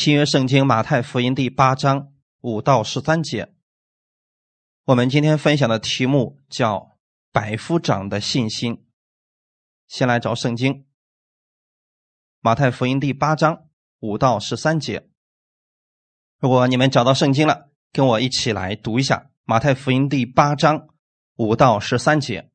新约圣经马太福音第八章五到十三节，我们今天分享的题目叫“百夫长的信心”。先来找圣经，马太福音第八章五到十三节。如果你们找到圣经了，跟我一起来读一下马太福音第八章五到十三节。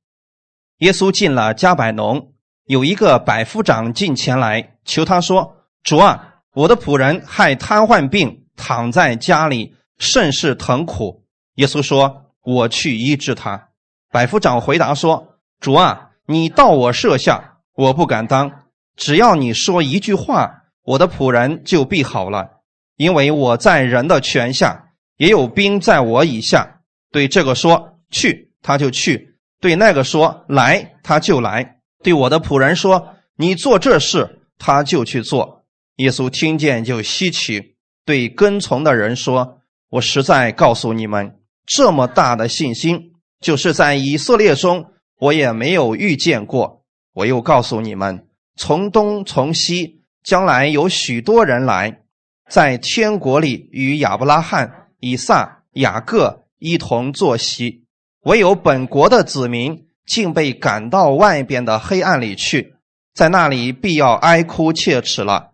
耶稣进了加百农，有一个百夫长进前来求他说：“主啊。”我的仆人害瘫痪病，躺在家里，甚是疼苦。耶稣说：“我去医治他。”百夫长回答说：“主啊，你到我舍下，我不敢当。只要你说一句话，我的仆人就必好了。因为我在人的权下，也有兵在我以下。对这个说去，他就去；对那个说来，他就来；对我的仆人说你做这事，他就去做。”耶稣听见就稀奇，对跟从的人说：“我实在告诉你们，这么大的信心，就是在以色列中，我也没有遇见过。我又告诉你们，从东从西，将来有许多人来，在天国里与亚伯拉罕、以撒、雅各一同坐席。唯有本国的子民，竟被赶到外边的黑暗里去，在那里必要哀哭切齿了。”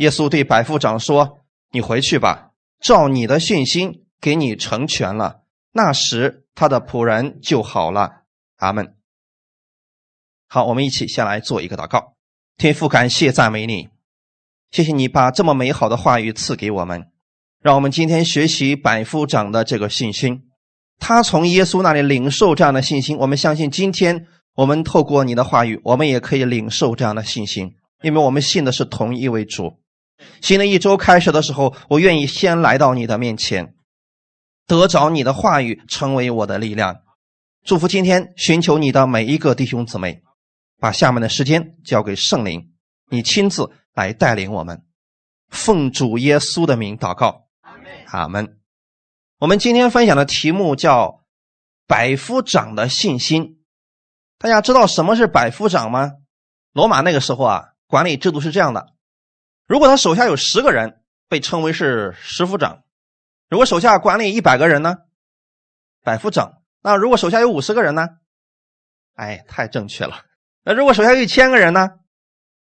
耶稣对百夫长说：“你回去吧，照你的信心给你成全了。那时他的仆人就好了。”阿门。好，我们一起先来做一个祷告。天父，感谢赞美你，谢谢你把这么美好的话语赐给我们，让我们今天学习百夫长的这个信心。他从耶稣那里领受这样的信心，我们相信今天我们透过你的话语，我们也可以领受这样的信心，因为我们信的是同一位主。新的一周开始的时候，我愿意先来到你的面前，得着你的话语，成为我的力量。祝福今天寻求你的每一个弟兄姊妹，把下面的时间交给圣灵，你亲自来带领我们。奉主耶稣的名祷告，阿门。我们今天分享的题目叫“百夫长的信心”。大家知道什么是百夫长吗？罗马那个时候啊，管理制度是这样的。如果他手下有十个人，被称为是十夫长；如果手下管理一百个人呢，百夫长。那如果手下有五十个人呢？哎，太正确了。那如果手下有一千个人呢？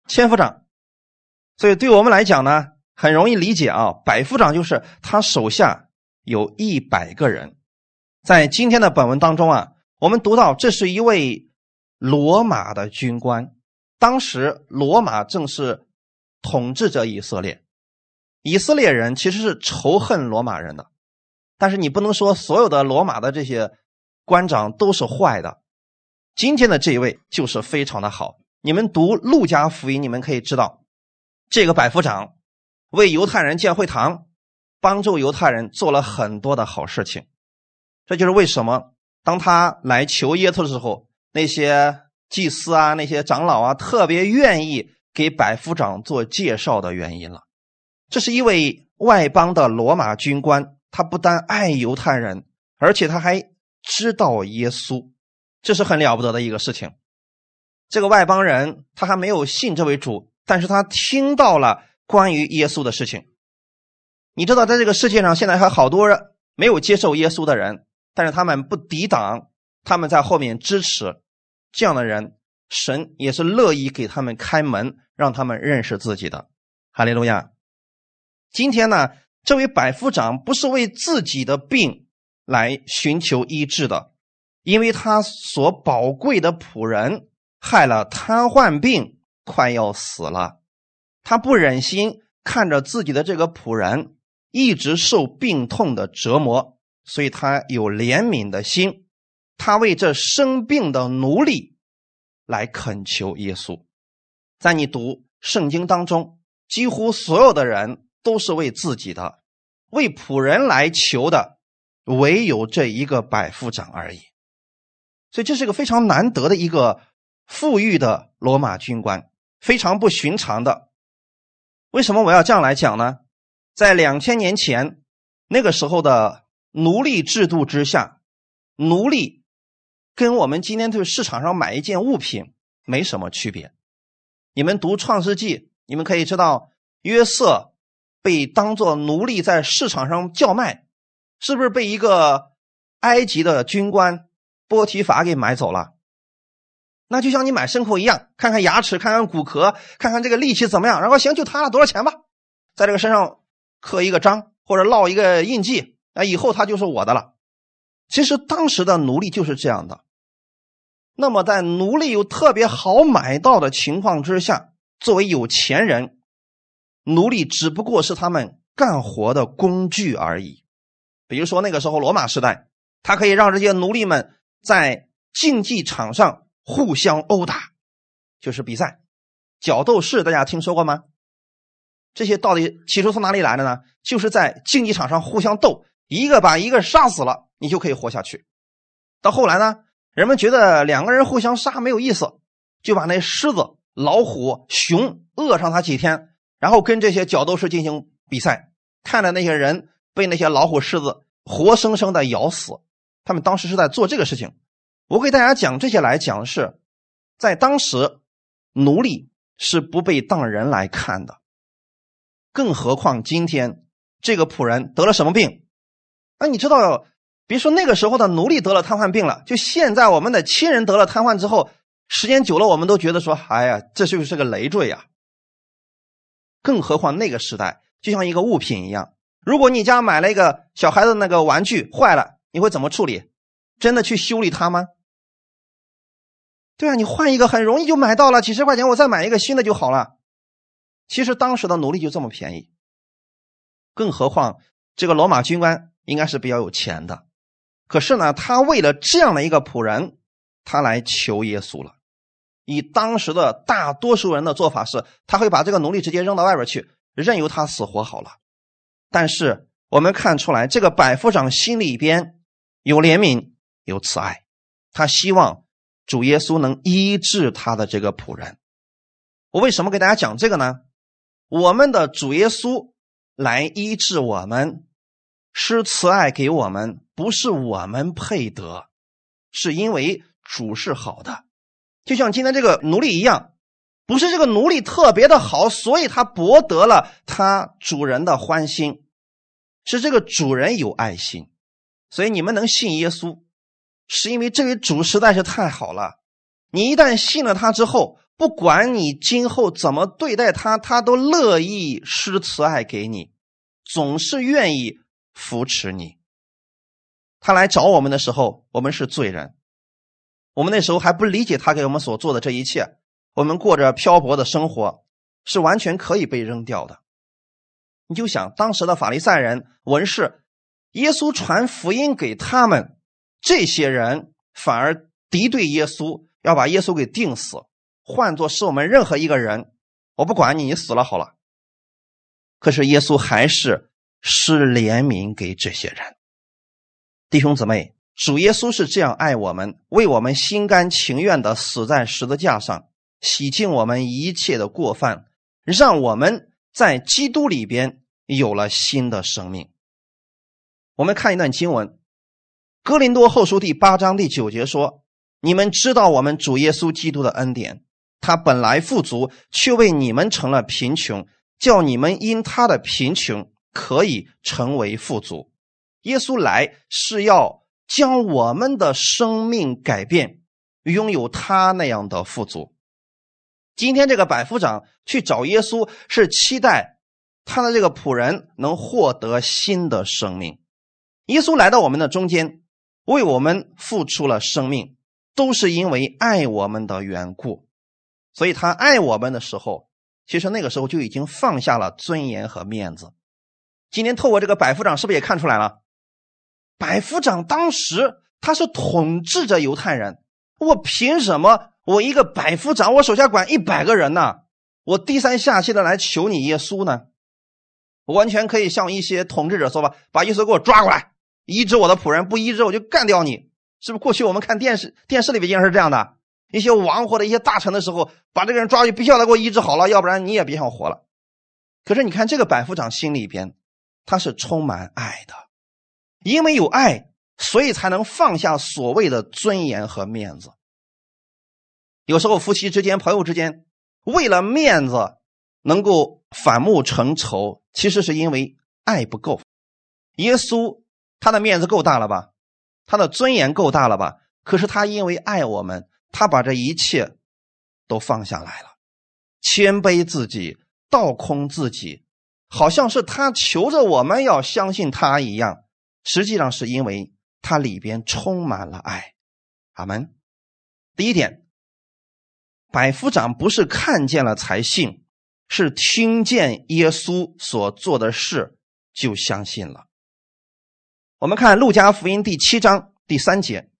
千夫长。所以对我们来讲呢，很容易理解啊。百夫长就是他手下有一百个人。在今天的本文当中啊，我们读到这是一位罗马的军官，当时罗马正是。统治着以色列，以色列人其实是仇恨罗马人的，但是你不能说所有的罗马的这些官长都是坏的。今天的这一位就是非常的好。你们读路加福音，你们可以知道，这个百夫长为犹太人建会堂，帮助犹太人做了很多的好事情。这就是为什么当他来求耶稣的时候，那些祭司啊、那些长老啊，特别愿意。给百夫长做介绍的原因了，这是一位外邦的罗马军官，他不但爱犹太人，而且他还知道耶稣，这是很了不得的一个事情。这个外邦人他还没有信这位主，但是他听到了关于耶稣的事情。你知道，在这个世界上现在还好多人没有接受耶稣的人，但是他们不抵挡，他们在后面支持这样的人。神也是乐意给他们开门，让他们认识自己的。哈利路亚！今天呢，这位百夫长不是为自己的病来寻求医治的，因为他所宝贵的仆人害了瘫痪病，快要死了，他不忍心看着自己的这个仆人一直受病痛的折磨，所以他有怜悯的心，他为这生病的奴隶。来恳求耶稣，在你读圣经当中，几乎所有的人都是为自己的、为仆人来求的，唯有这一个百夫长而已。所以这是个非常难得的一个富裕的罗马军官，非常不寻常的。为什么我要这样来讲呢？在两千年前那个时候的奴隶制度之下，奴隶。跟我们今天去市场上买一件物品没什么区别。你们读《创世纪》，你们可以知道约瑟被当做奴隶在市场上叫卖，是不是被一个埃及的军官波提法给买走了？那就像你买牲口一样，看看牙齿，看看骨壳，看看这个力气怎么样，然后行就他了，多少钱吧，在这个身上刻一个章或者烙一个印记，啊，以后他就是我的了。其实当时的奴隶就是这样的。那么在奴隶又特别好买到的情况之下，作为有钱人，奴隶只不过是他们干活的工具而已。比如说那个时候罗马时代，他可以让这些奴隶们在竞技场上。互相殴打，就是比赛，角斗士，大家听说过吗？这些到底起初从哪里来的呢？就是在竞技场上互相斗，一个把一个杀死了，你就可以活下去。到后来呢，人们觉得两个人互相杀没有意思，就把那狮子、老虎、熊饿上它几天，然后跟这些角斗士进行比赛，看着那些人被那些老虎、狮子活生生的咬死，他们当时是在做这个事情。我给大家讲这些来讲是，在当时，奴隶是不被当人来看的，更何况今天这个仆人得了什么病？那你知道，别说那个时候的奴隶得了瘫痪病了，就现在我们的亲人得了瘫痪之后，时间久了，我们都觉得说，哎呀，这就是个累赘呀。更何况那个时代，就像一个物品一样，如果你家买了一个小孩子那个玩具坏了，你会怎么处理？真的去修理它吗？对啊，你换一个很容易就买到了，几十块钱我再买一个新的就好了。其实当时的奴隶就这么便宜，更何况这个罗马军官应该是比较有钱的。可是呢，他为了这样的一个仆人，他来求耶稣了。以当时的大多数人的做法是，他会把这个奴隶直接扔到外边去，任由他死活好了。但是我们看出来，这个百夫长心里边有怜悯，有慈爱，他希望。主耶稣能医治他的这个仆人，我为什么给大家讲这个呢？我们的主耶稣来医治我们，施慈爱给我们，不是我们配得，是因为主是好的。就像今天这个奴隶一样，不是这个奴隶特别的好，所以他博得了他主人的欢心，是这个主人有爱心，所以你们能信耶稣。是因为这位主实在是太好了，你一旦信了他之后，不管你今后怎么对待他，他都乐意施慈爱给你，总是愿意扶持你。他来找我们的时候，我们是罪人，我们那时候还不理解他给我们所做的这一切，我们过着漂泊的生活，是完全可以被扔掉的。你就想当时的法利赛人、文士，耶稣传福音给他们。这些人反而敌对耶稣，要把耶稣给钉死。换作是我们任何一个人，我不管你，你死了好了。可是耶稣还是施怜悯给这些人。弟兄姊妹，主耶稣是这样爱我们，为我们心甘情愿的死在十字架上，洗净我们一切的过犯，让我们在基督里边有了新的生命。我们看一段经文。哥林多后书第八章第九节说：“你们知道我们主耶稣基督的恩典，他本来富足，却为你们成了贫穷，叫你们因他的贫穷可以成为富足。耶稣来是要将我们的生命改变，拥有他那样的富足。今天这个百夫长去找耶稣，是期待他的这个仆人能获得新的生命。耶稣来到我们的中间。”为我们付出了生命，都是因为爱我们的缘故。所以他爱我们的时候，其实那个时候就已经放下了尊严和面子。今天透过这个百夫长，是不是也看出来了？百夫长当时他是统治着犹太人，我凭什么？我一个百夫长，我手下管一百个人呢？我低三下气的来求你耶稣呢？我完全可以向一些统治者说吧，把耶稣给我抓过来。医治我的仆人，不医治我就干掉你，是不是？过去我们看电视，电视里边经常是这样的：一些王或者一些大臣的时候，把这个人抓去，必须要他给我医治好了，要不然你也别想活了。可是你看这个百夫长心里边，他是充满爱的，因为有爱，所以才能放下所谓的尊严和面子。有时候夫妻之间、朋友之间，为了面子能够反目成仇，其实是因为爱不够。耶稣他的面子够大了吧？他的尊严够大了吧？可是他因为爱我们，他把这一切都放下来了，谦卑自己，倒空自己，好像是他求着我们要相信他一样。实际上是因为他里边充满了爱。阿门。第一点，百夫长不是看见了才信。是听见耶稣所做的事就相信了。我们看路加福音第七章第三节，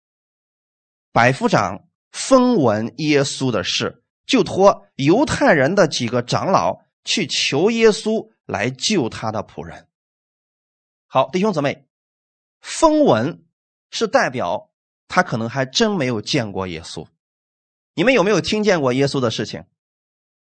百夫长风闻耶稣的事，就托犹太人的几个长老去求耶稣来救他的仆人。好，弟兄姊妹，风闻是代表他可能还真没有见过耶稣。你们有没有听见过耶稣的事情？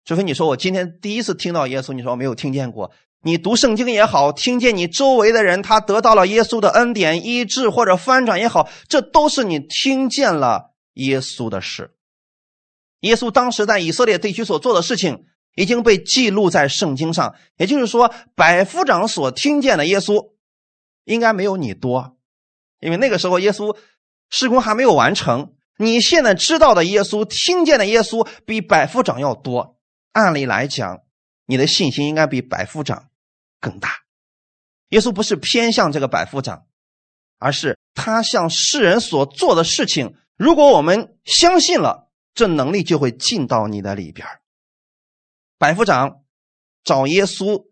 除非你说我今天第一次听到耶稣，你说我没有听见过。你读圣经也好，听见你周围的人他得到了耶稣的恩典、医治或者翻转也好，这都是你听见了耶稣的事。耶稣当时在以色列地区所做的事情已经被记录在圣经上，也就是说，百夫长所听见的耶稣应该没有你多，因为那个时候耶稣施工还没有完成。你现在知道的耶稣、听见的耶稣比百夫长要多。按理来讲，你的信心应该比百夫长更大。耶稣不是偏向这个百夫长，而是他向世人所做的事情。如果我们相信了，这能力就会进到你的里边。百夫长找耶稣，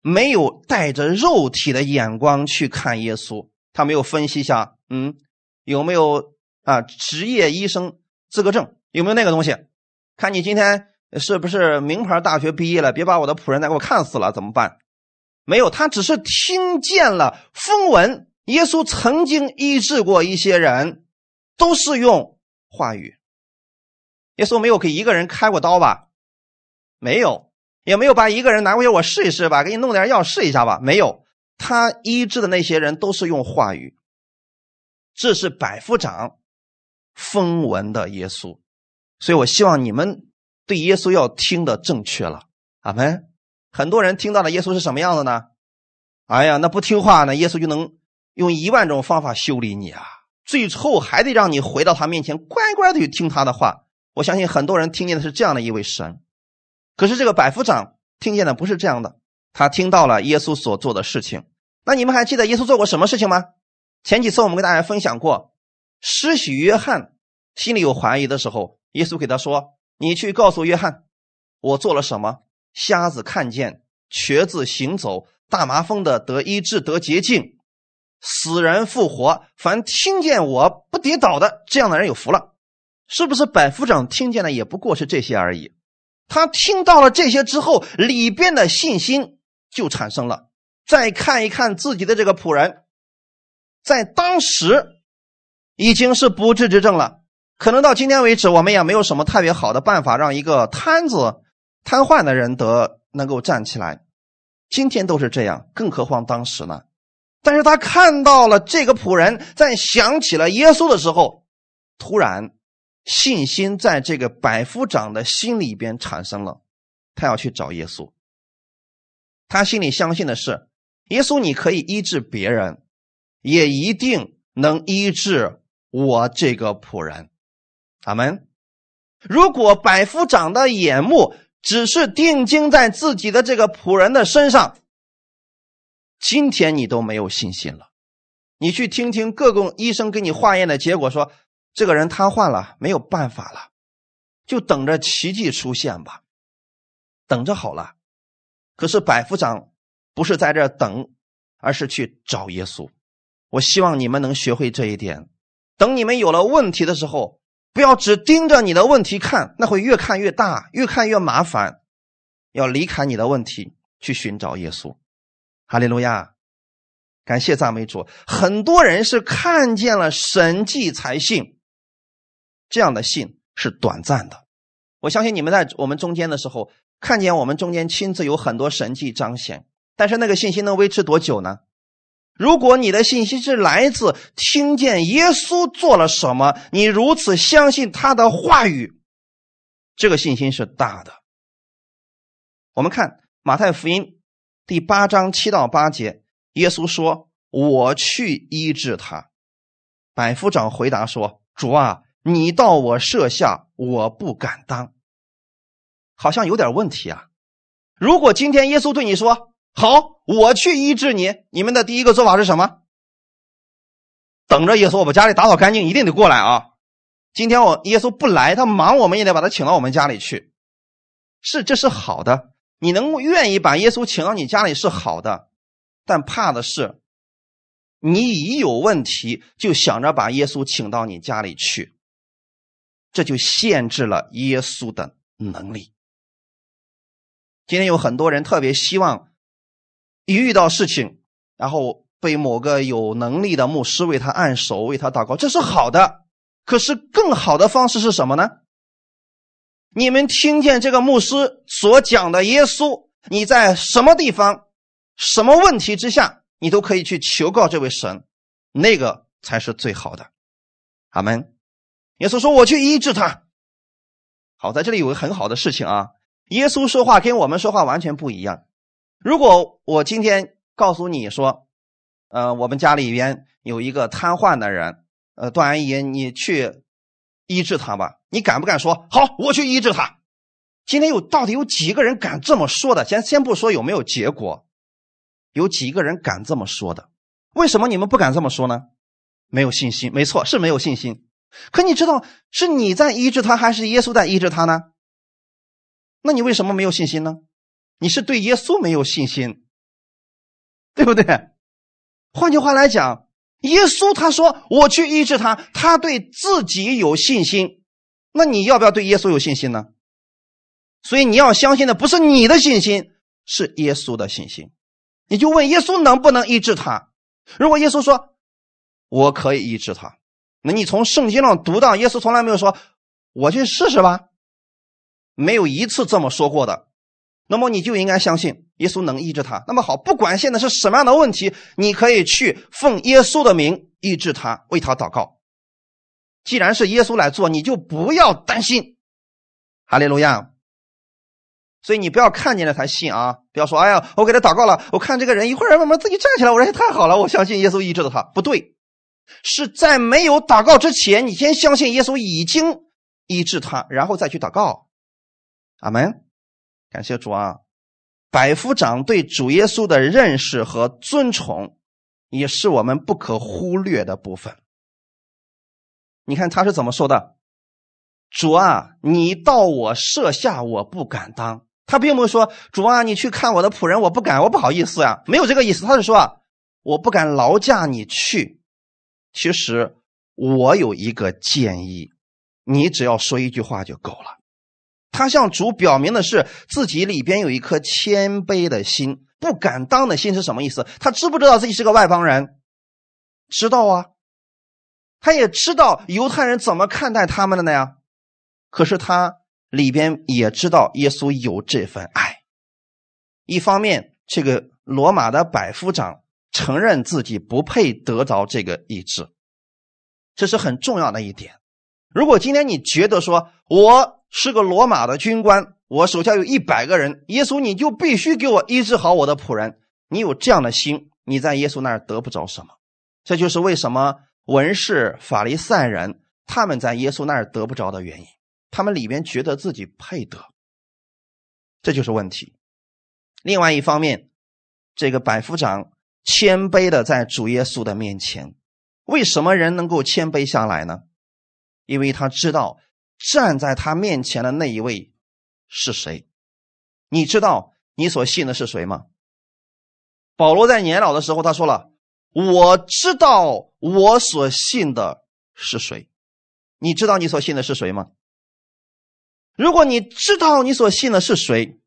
没有带着肉体的眼光去看耶稣，他没有分析一下，嗯，有没有啊职业医生资格证，有没有那个东西？看你今天。是不是名牌大学毕业了？别把我的仆人再给我看死了，怎么办？没有，他只是听见了风闻，耶稣曾经医治过一些人，都是用话语。耶稣没有给一个人开过刀吧？没有，也没有把一个人拿过去我试一试吧，给你弄点药试一下吧？没有，他医治的那些人都是用话语。这是百夫长风闻的耶稣，所以我希望你们。对耶稣要听的正确了，阿门。很多人听到了耶稣是什么样的呢？哎呀，那不听话呢，耶稣就能用一万种方法修理你啊，最后还得让你回到他面前，乖乖的去听他的话。我相信很多人听见的是这样的一位神，可是这个百夫长听见的不是这样的，他听到了耶稣所做的事情。那你们还记得耶稣做过什么事情吗？前几次我们跟大家分享过，施洗约翰心里有怀疑的时候，耶稣给他说。你去告诉约翰，我做了什么？瞎子看见，瘸子行走，大麻风的得医治得洁净，死人复活。凡听见我不跌倒的，这样的人有福了。是不是百夫长听见的也不过是这些而已？他听到了这些之后，里边的信心就产生了。再看一看自己的这个仆人，在当时已经是不治之症了。可能到今天为止，我们也没有什么特别好的办法让一个瘫子、瘫痪的人得能够站起来。今天都是这样，更何况当时呢？但是他看到了这个仆人，在想起了耶稣的时候，突然信心在这个百夫长的心里边产生了，他要去找耶稣。他心里相信的是，耶稣你可以医治别人，也一定能医治我这个仆人。他们，如果百夫长的眼目只是定睛在自己的这个仆人的身上，今天你都没有信心了。你去听听各个医生给你化验的结果，说这个人瘫痪了，没有办法了，就等着奇迹出现吧，等着好了。可是百夫长不是在这等，而是去找耶稣。我希望你们能学会这一点。等你们有了问题的时候。不要只盯着你的问题看，那会越看越大，越看越麻烦。要离开你的问题，去寻找耶稣。哈利路亚，感谢赞美主。很多人是看见了神迹才信，这样的信是短暂的。我相信你们在我们中间的时候，看见我们中间亲自有很多神迹彰显，但是那个信心能维持多久呢？如果你的信息是来自听见耶稣做了什么，你如此相信他的话语，这个信心是大的。我们看马太福音第八章七到八节，耶稣说：“我去医治他。”百夫长回答说：“主啊，你到我舍下，我不敢当。”好像有点问题啊。如果今天耶稣对你说：“好，我去医治你。”你们的第一个做法是什么？等着耶稣，我把家里打扫干净，一定得过来啊！今天我耶稣不来，他忙，我们也得把他请到我们家里去。是，这是好的。你能愿意把耶稣请到你家里是好的，但怕的是，你一有问题就想着把耶稣请到你家里去，这就限制了耶稣的能力。今天有很多人特别希望，一遇到事情，然后被某个有能力的牧师为他按手、为他祷告，这是好的。可是更好的方式是什么呢？你们听见这个牧师所讲的耶稣，你在什么地方、什么问题之下，你都可以去求告这位神，那个才是最好的。阿门。耶稣说：“我去医治他。”好，在这里有个很好的事情啊。耶稣说话跟我们说话完全不一样。如果我今天告诉你说，呃，我们家里边有一个瘫痪的人。呃，段阿姨，你去医治他吧。你敢不敢说好？我去医治他。今天有到底有几个人敢这么说的？先先不说有没有结果，有几个人敢这么说的？为什么你们不敢这么说呢？没有信心。没错，是没有信心。可你知道是你在医治他，还是耶稣在医治他呢？那你为什么没有信心呢？你是对耶稣没有信心，对不对？换句话来讲。耶稣他说：“我去医治他。”他对自己有信心，那你要不要对耶稣有信心呢？所以你要相信的不是你的信心，是耶稣的信心。你就问耶稣能不能医治他？如果耶稣说“我可以医治他”，那你从圣经上读到，耶稣从来没有说“我去试试吧”，没有一次这么说过的。那么你就应该相信耶稣能医治他。那么好，不管现在是什么样的问题，你可以去奉耶稣的名医治他，为他祷告。既然是耶稣来做，你就不要担心。哈利路亚。所以你不要看见了才信啊！不要说哎呀，我给他祷告了，我看这个人一会儿慢慢自己站起来，我说太好了，我相信耶稣医治了他。不对，是在没有祷告之前，你先相信耶稣已经医治他，然后再去祷告。阿门。感谢主啊！百夫长对主耶稣的认识和尊崇，也是我们不可忽略的部分。你看他是怎么说的：“主啊，你到我舍下，我不敢当。”他并不是说：“主啊，你去看我的仆人，我不敢，我不好意思啊。”没有这个意思，他是说：“啊，我不敢劳驾你去。”其实我有一个建议，你只要说一句话就够了。他向主表明的是自己里边有一颗谦卑的心，不敢当的心是什么意思？他知不知道自己是个外邦人？知道啊，他也知道犹太人怎么看待他们的呢呀。可是他里边也知道耶稣有这份爱。一方面，这个罗马的百夫长承认自己不配得着这个医治，这是很重要的一点。如果今天你觉得说我。是个罗马的军官，我手下有一百个人。耶稣，你就必须给我医治好我的仆人。你有这样的心，你在耶稣那儿得不着什么。这就是为什么文士、法利赛人他们在耶稣那儿得不着的原因。他们里边觉得自己配得，这就是问题。另外一方面，这个百夫长谦卑的在主耶稣的面前。为什么人能够谦卑下来呢？因为他知道。站在他面前的那一位是谁？你知道你所信的是谁吗？保罗在年老的时候，他说了：“我知道我所信的是谁。”你知道你所信的是谁吗？如果你知道你所信的是谁，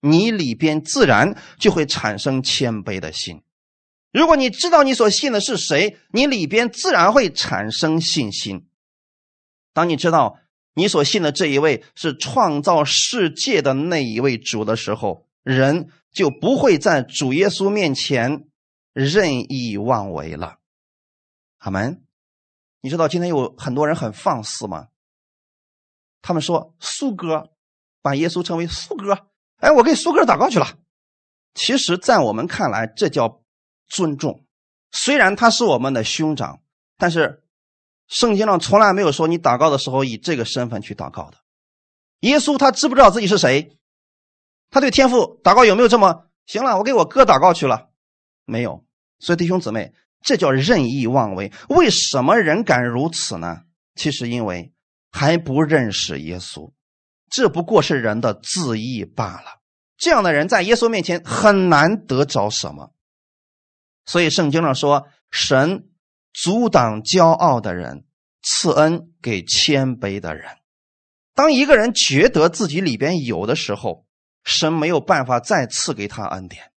你里边自然就会产生谦卑的心。如果你知道你所信的是谁，你里边自然会产生信心。当你知道。你所信的这一位是创造世界的那一位主的时候，人就不会在主耶稣面前任意妄为了。阿门。你知道今天有很多人很放肆吗？他们说苏哥把耶稣称为苏哥，哎，我给苏哥祷告去了，其实，在我们看来，这叫尊重。虽然他是我们的兄长，但是圣经上从来没有说你祷告的时候以这个身份去祷告的。耶稣他知不知道自己是谁？他对天父祷告有没有这么行了？我给我哥祷告去了，没有。所以弟兄姊妹，这叫任意妄为。为什么人敢如此呢？其实因为还不认识耶稣，这不过是人的自意罢了。这样的人在耶稣面前很难得着什么。所以圣经上说，神阻挡骄傲的人，赐恩给谦卑的人。当一个人觉得自己里边有的时候，神没有办法再赐给他恩典。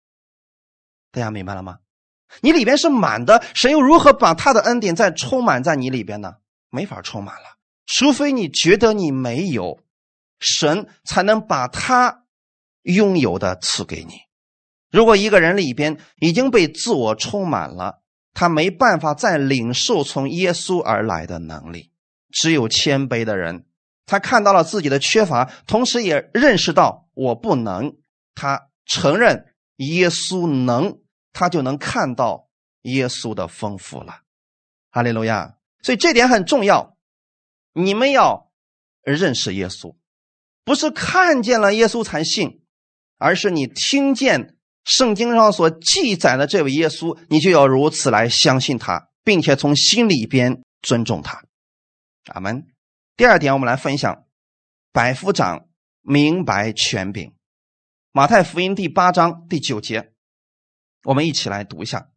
大家明白了吗？你里边是满的，神又如何把他的恩典再充满在你里边呢？没法充满了，除非你觉得你没有，神才能把他拥有的赐给你。如果一个人里边已经被自我充满了，他没办法再领受从耶稣而来的能力。只有谦卑的人，他看到了自己的缺乏，同时也认识到我不能，他承认耶稣能。他就能看到耶稣的丰富了，哈利路亚！所以这点很重要，你们要认识耶稣，不是看见了耶稣才信，而是你听见圣经上所记载的这位耶稣，你就要如此来相信他，并且从心里边尊重他。阿门。第二点，我们来分享百夫长明白权柄，马太福音第八章第九节。我们一起来读一下，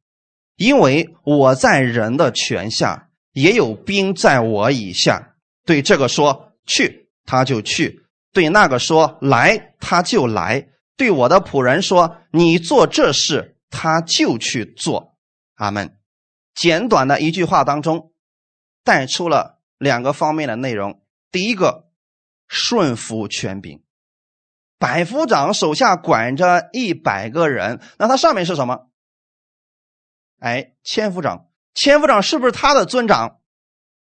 因为我在人的权下，也有兵在我以下。对这个说去，他就去；对那个说来，他就来；对我的仆人说你做这事，他就去做。阿门。简短的一句话当中，带出了两个方面的内容。第一个，顺服权柄。百夫长手下管着一百个人，那他上面是什么？哎，千夫长，千夫长是不是他的尊长？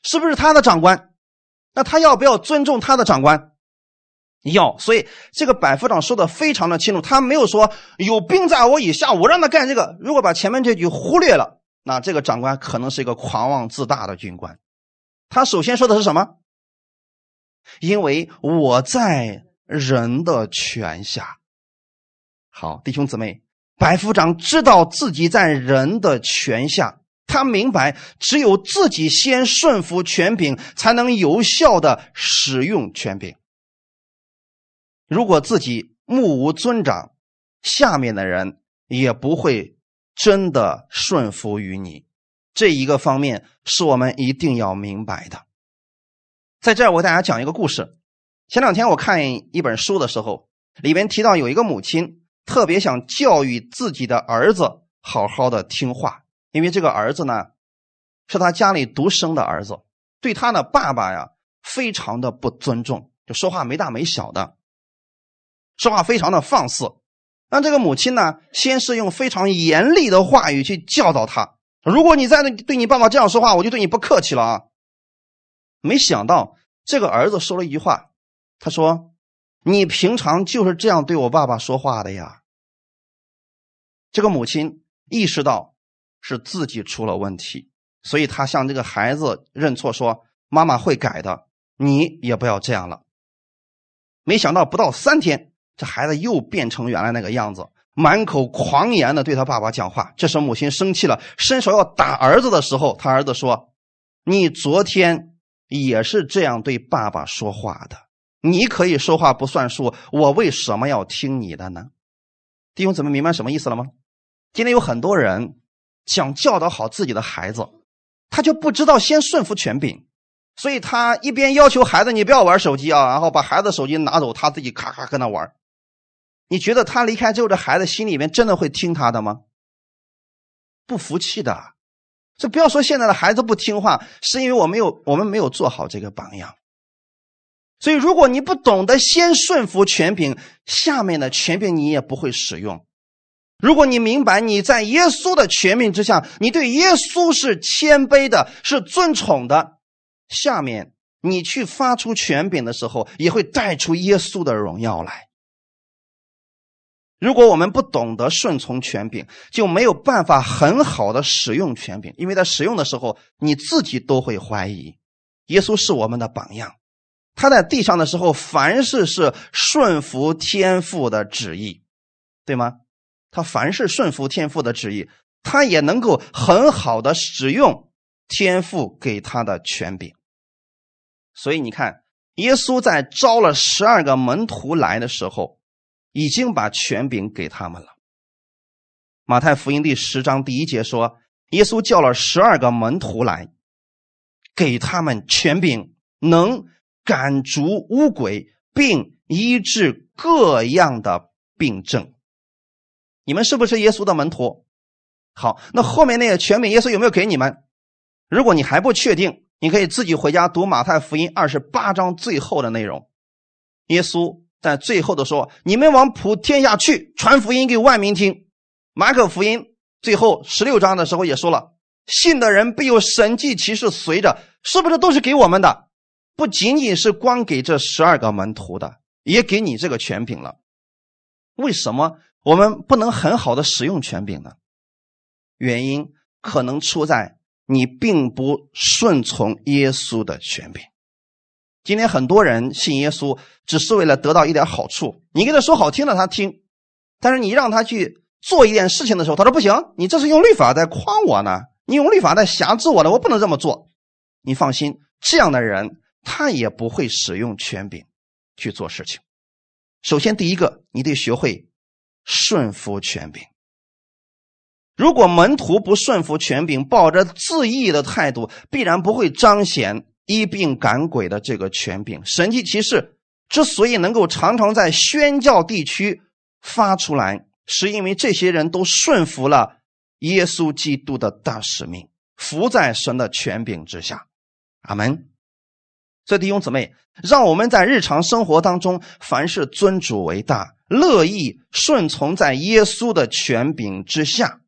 是不是他的长官？那他要不要尊重他的长官？要。所以这个百夫长说的非常的清楚，他没有说有兵在我以下，我让他干这个。如果把前面这句忽略了，那这个长官可能是一个狂妄自大的军官。他首先说的是什么？因为我在。人的权下，好弟兄姊妹，白夫长知道自己在人的权下，他明白只有自己先顺服权柄，才能有效的使用权柄。如果自己目无尊长，下面的人也不会真的顺服于你。这一个方面是我们一定要明白的。在这儿，我给大家讲一个故事。前两天我看一本书的时候，里边提到有一个母亲特别想教育自己的儿子好好的听话，因为这个儿子呢是他家里独生的儿子，对他的爸爸呀非常的不尊重，就说话没大没小的，说话非常的放肆。那这个母亲呢，先是用非常严厉的话语去教导他：如果你再对你爸爸这样说话，我就对你不客气了啊！没想到这个儿子说了一句话。他说：“你平常就是这样对我爸爸说话的呀。”这个母亲意识到是自己出了问题，所以他向这个孩子认错，说：“妈妈会改的，你也不要这样了。”没想到不到三天，这孩子又变成原来那个样子，满口狂言的对他爸爸讲话。这时母亲生气了，伸手要打儿子的时候，他儿子说：“你昨天也是这样对爸爸说话的。”你可以说话不算数，我为什么要听你的呢？弟兄姊妹，明白什么意思了吗？今天有很多人想教导好自己的孩子，他就不知道先顺服权柄，所以他一边要求孩子你不要玩手机啊，然后把孩子手机拿走，他自己咔咔跟那玩。你觉得他离开之后，这孩子心里面真的会听他的吗？不服气的。这不要说现在的孩子不听话，是因为我没有我们没有做好这个榜样。所以，如果你不懂得先顺服权柄，下面的权柄你也不会使用。如果你明白你在耶稣的权柄之下，你对耶稣是谦卑的，是尊崇的，下面你去发出权柄的时候，也会带出耶稣的荣耀来。如果我们不懂得顺从权柄，就没有办法很好的使用权柄，因为在使用的时候，你自己都会怀疑。耶稣是我们的榜样，他在地上的时候，凡事是顺服天父的旨意，对吗？他凡事顺服天父的旨意，他也能够很好的使用天父给他的权柄。所以你看，耶稣在招了十二个门徒来的时候。已经把权柄给他们了。马太福音第十章第一节说，耶稣叫了十二个门徒来，给他们权柄，能赶逐污鬼，并医治各样的病症。你们是不是耶稣的门徒？好，那后面那个权柄，耶稣有没有给你们？如果你还不确定，你可以自己回家读马太福音二十八章最后的内容。耶稣。在最后的说：“你们往普天下去，传福音给万民听。”马可福音最后十六章的时候也说了：“信的人必有神迹奇事随着。”是不是都是给我们的？不仅仅是光给这十二个门徒的，也给你这个权柄了。为什么我们不能很好的使用权柄呢？原因可能出在你并不顺从耶稣的权柄。今天很多人信耶稣，只是为了得到一点好处。你跟他说好听的，他听；但是你让他去做一件事情的时候，他说不行。你这是用律法在框我呢，你用律法在辖制我呢，我不能这么做。你放心，这样的人他也不会使用权柄去做事情。首先，第一个，你得学会顺服权柄。如果门徒不顺服权柄，抱着自义的态度，必然不会彰显。医病赶鬼的这个权柄，神迹骑士之所以能够常常在宣教地区发出来，是因为这些人都顺服了耶稣基督的大使命，服在神的权柄之下。阿门。所以弟兄姊妹，让我们在日常生活当中，凡是尊主为大，乐意顺从在耶稣的权柄之下，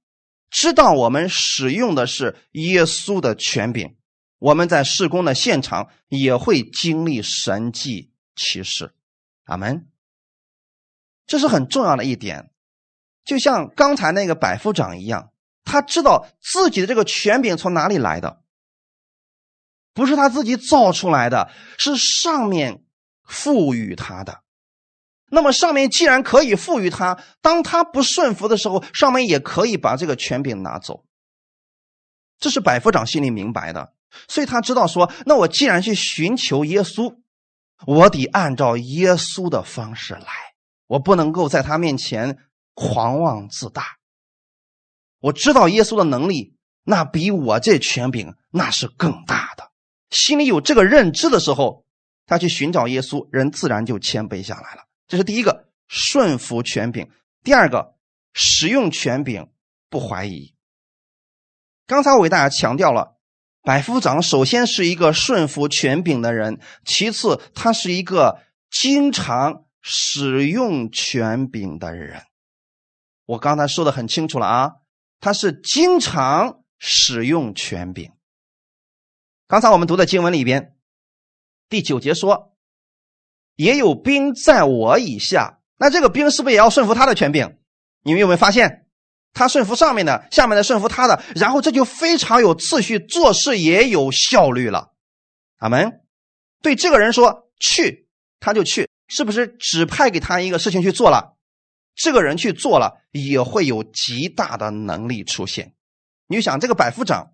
知道我们使用的是耶稣的权柄。我们在施工的现场也会经历神迹奇事，阿门。这是很重要的一点，就像刚才那个百夫长一样，他知道自己的这个权柄从哪里来的，不是他自己造出来的，是上面赋予他的。那么上面既然可以赋予他，当他不顺服的时候，上面也可以把这个权柄拿走。这是百夫长心里明白的。所以他知道说，那我既然去寻求耶稣，我得按照耶稣的方式来，我不能够在他面前狂妄自大。我知道耶稣的能力，那比我这权柄那是更大的。心里有这个认知的时候，他去寻找耶稣，人自然就谦卑下来了。这是第一个，顺服权柄；第二个，使用权柄不怀疑。刚才我给大家强调了。百夫长首先是一个顺服权柄的人，其次他是一个经常使用权柄的人。我刚才说的很清楚了啊，他是经常使用权柄。刚才我们读的经文里边，第九节说，也有兵在我以下，那这个兵是不是也要顺服他的权柄？你们有没有发现？他顺服上面的，下面的顺服他的，然后这就非常有次序，做事也有效率了。阿门。对这个人说去，他就去，是不是指派给他一个事情去做了？这个人去做了，也会有极大的能力出现。你就想这个百夫长，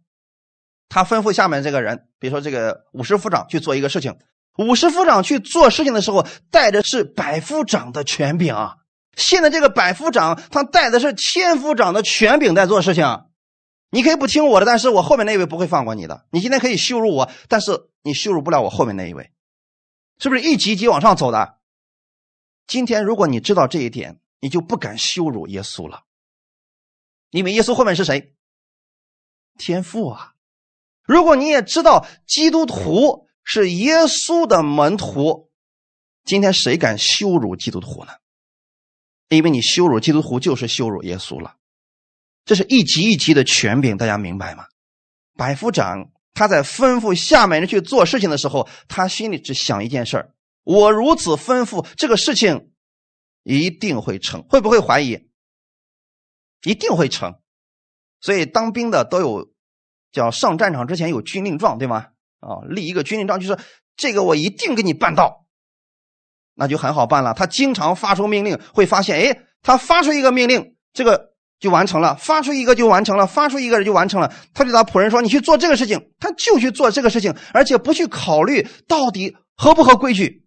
他吩咐下面这个人，比如说这个五十夫长去做一个事情，五十夫长去做事情的时候，带的是百夫长的权柄啊。现在这个百夫长，他带的是千夫长的权柄在做事情。你可以不听我的，但是我后面那位不会放过你的。你今天可以羞辱我，但是你羞辱不了我后面那一位，是不是一级一级往上走的？今天如果你知道这一点，你就不敢羞辱耶稣了。因为耶稣后面是谁？天父啊！如果你也知道基督徒是耶稣的门徒，今天谁敢羞辱基督徒呢？因为你羞辱基督徒，就是羞辱耶稣了，这是一级一级的权柄，大家明白吗？百夫长他在吩咐下面人去做事情的时候，他心里只想一件事儿：我如此吩咐，这个事情一定会成。会不会怀疑？一定会成。所以当兵的都有叫上战场之前有军令状，对吗？啊，立一个军令状，就是这个我一定给你办到，那就很好办了。他经常发出命令，会发现，哎，他发出一个命令，这个就完成了；发出一个就完成了，发出一个就完成了。他对他仆人说：“你去做这个事情。”他就去做这个事情，而且不去考虑到底合不合规矩。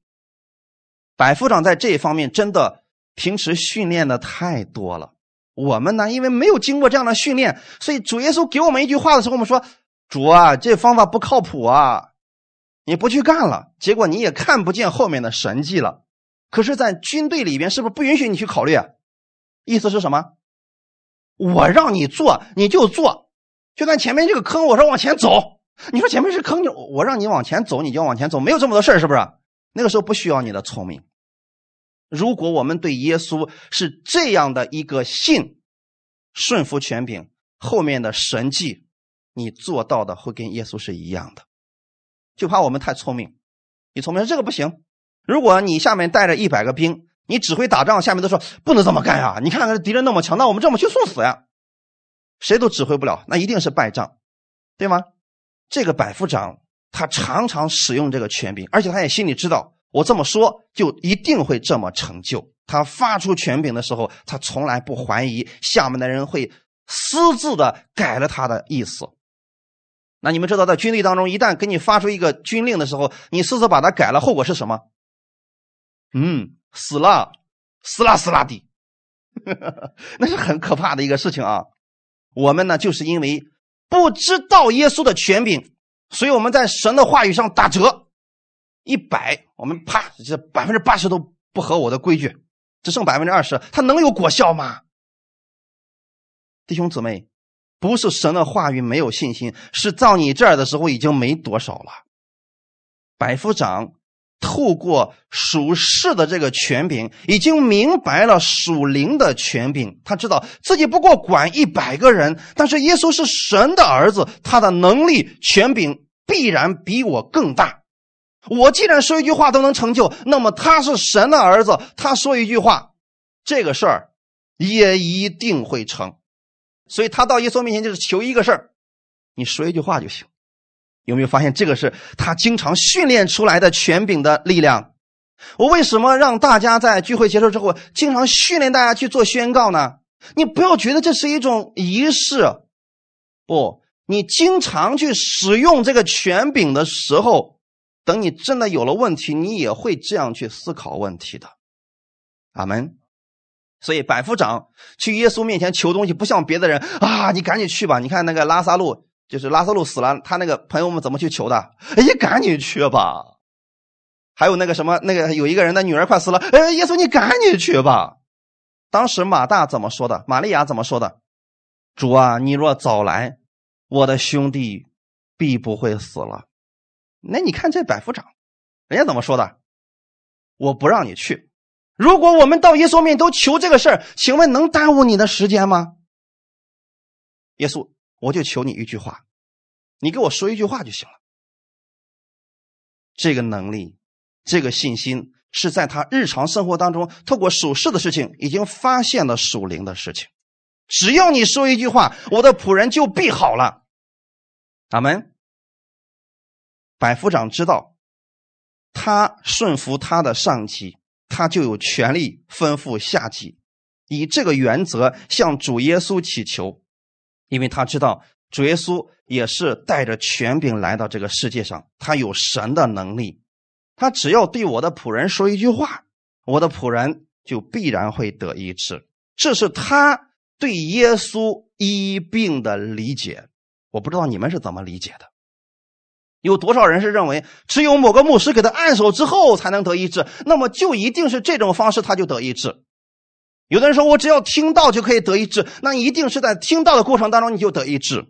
百夫长在这一方面真的平时训练的太多了。我们呢，因为没有经过这样的训练，所以主耶稣给我们一句话的时候，我们说。主啊，这方法不靠谱啊！你不去干了，结果你也看不见后面的神迹了。可是，在军队里边，是不是不允许你去考虑啊？意思是什么？我让你做，你就做。就在前面这个坑，我说往前走。你说前面是坑，我让你往前走，你就往前走，没有这么多事，是不是？那个时候不需要你的聪明。如果我们对耶稣是这样的一个信，顺服权柄，后面的神迹。你做到的会跟耶稣是一样的，就怕我们太聪明。你聪明这个不行。如果你下面带着一百个兵，你指挥打仗，下面都说不能这么干呀！你看看敌人那么强，那我们这么去送死呀？谁都指挥不了，那一定是败仗，对吗？这个百夫长他常常使用这个权柄，而且他也心里知道，我这么说就一定会这么成就。他发出权柄的时候，他从来不怀疑下面的人会私自的改了他的意思。那你们知道，在军队当中，一旦给你发出一个军令的时候，你私自把它改了，后果是什么？嗯，死了，死啦死啦的，那是很可怕的一个事情啊。我们呢，就是因为不知道耶稣的权柄，所以我们在神的话语上打折，一百，我们啪，这百分之八十都不合我的规矩，只剩百分之二十，它能有果效吗？弟兄姊妹。不是神的话语没有信心，是到你这儿的时候已经没多少了。百夫长透过属世的这个权柄，已经明白了属灵的权柄。他知道自己不过管一百个人，但是耶稣是神的儿子，他的能力权柄必然比我更大。我既然说一句话都能成就，那么他是神的儿子，他说一句话，这个事儿也一定会成。所以他到耶稣面前就是求一个事儿，你说一句话就行。有没有发现这个是他经常训练出来的权柄的力量？我为什么让大家在聚会结束之后经常训练大家去做宣告呢？你不要觉得这是一种仪式，不，你经常去使用这个权柄的时候，等你真的有了问题，你也会这样去思考问题的。阿门。所以百夫长去耶稣面前求东西，不像别的人啊，你赶紧去吧。你看那个拉萨路，就是拉萨路死了，他那个朋友们怎么去求的？哎，赶紧去吧。还有那个什么，那个有一个人的女儿快死了，哎，耶稣你赶紧去吧。当时马大怎么说的？玛利亚怎么说的？主啊，你若早来，我的兄弟必不会死了。那你看这百夫长，人家怎么说的？我不让你去。如果我们到耶稣面都求这个事儿，请问能耽误你的时间吗？耶稣，我就求你一句话，你给我说一句话就行了。这个能力，这个信心，是在他日常生活当中，透过属世的事情，已经发现了属灵的事情。只要你说一句话，我的仆人就必好了。阿门。百夫长知道，他顺服他的上级。他就有权利吩咐下级，以这个原则向主耶稣祈求，因为他知道主耶稣也是带着权柄来到这个世界上，他有神的能力，他只要对我的仆人说一句话，我的仆人就必然会得医治。这是他对耶稣医病的理解，我不知道你们是怎么理解的。有多少人是认为只有某个牧师给他按手之后才能得医治？那么就一定是这种方式他就得医治。有的人说我只要听到就可以得医治，那一定是在听到的过程当中你就得医治。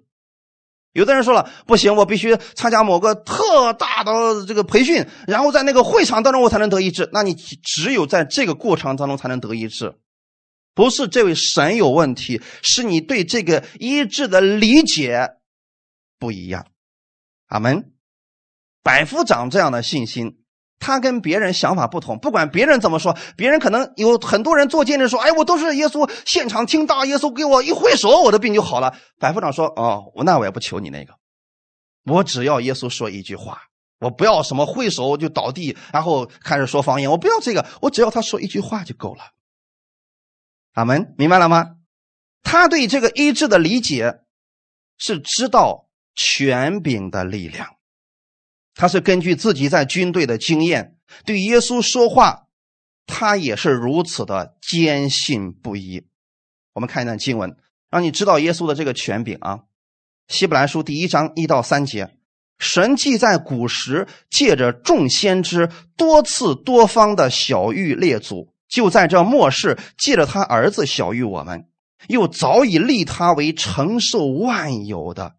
有的人说了不行，我必须参加某个特大的这个培训，然后在那个会场当中我才能得医治。那你只有在这个过程当中才能得医治，不是这位神有问题，是你对这个医治的理解不一样。阿门。百夫长这样的信心，他跟别人想法不同，不管别人怎么说，别人可能有很多人做见证说：“哎，我都是耶稣现场听到，耶稣给我一挥手，我的病就好了。”百夫长说：“哦，那我也不求你那个，我只要耶稣说一句话，我不要什么挥手就倒地，然后开始说方言，我不要这个，我只要他说一句话就够了。”阿门，明白了吗？他对这个医治的理解是知道权柄的力量。他是根据自己在军队的经验对耶稣说话，他也是如此的坚信不疑。我们看一段经文，让你知道耶稣的这个权柄啊。希伯来书第一章一到三节，神既在古时借着众先知多次多方的小谕列祖，就在这末世借着他儿子小谕我们，又早已立他为承受万有的，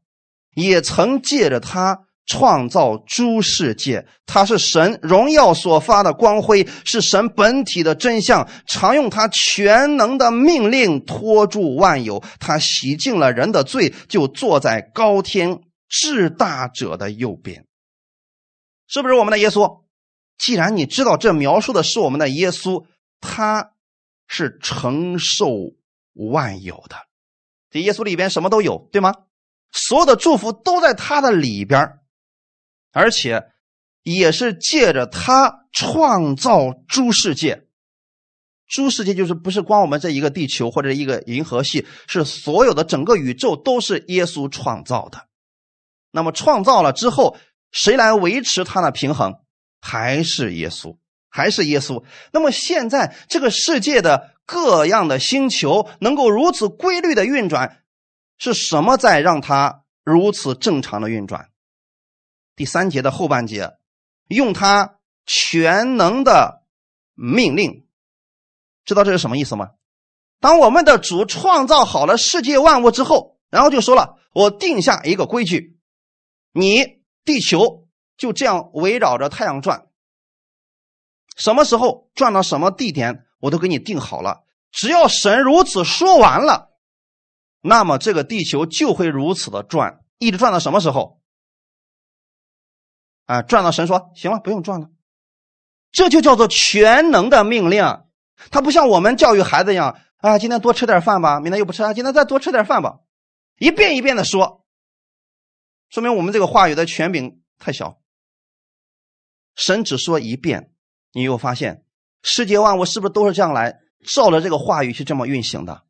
也曾借着他。创造诸世界，他是神荣耀所发的光辉，是神本体的真相。常用他全能的命令托住万有，他洗净了人的罪，就坐在高天至大者的右边。是不是我们的耶稣？既然你知道这描述的是我们的耶稣，他是承受万有的。这耶稣里边什么都有，对吗？所有的祝福都在他的里边而且，也是借着他创造诸世界，诸世界就是不是光我们这一个地球或者一个银河系，是所有的整个宇宙都是耶稣创造的。那么创造了之后，谁来维持它的平衡？还是耶稣，还是耶稣。那么现在这个世界的各样的星球能够如此规律的运转，是什么在让它如此正常的运转？第三节的后半节，用他全能的命令，知道这是什么意思吗？当我们的主创造好了世界万物之后，然后就说了：“我定下一个规矩，你地球就这样围绕着太阳转，什么时候转到什么地点，我都给你定好了。只要神如此说完了，那么这个地球就会如此的转，一直转到什么时候？”啊，转到神说行了，不用转了，这就叫做全能的命令。他不像我们教育孩子一样啊，今天多吃点饭吧，明天又不吃啊，今天再多吃点饭吧，一遍一遍的说，说明我们这个话语的权柄太小。神只说一遍，你又发现世界万物是不是都是这样来照着这个话语去这么运行的？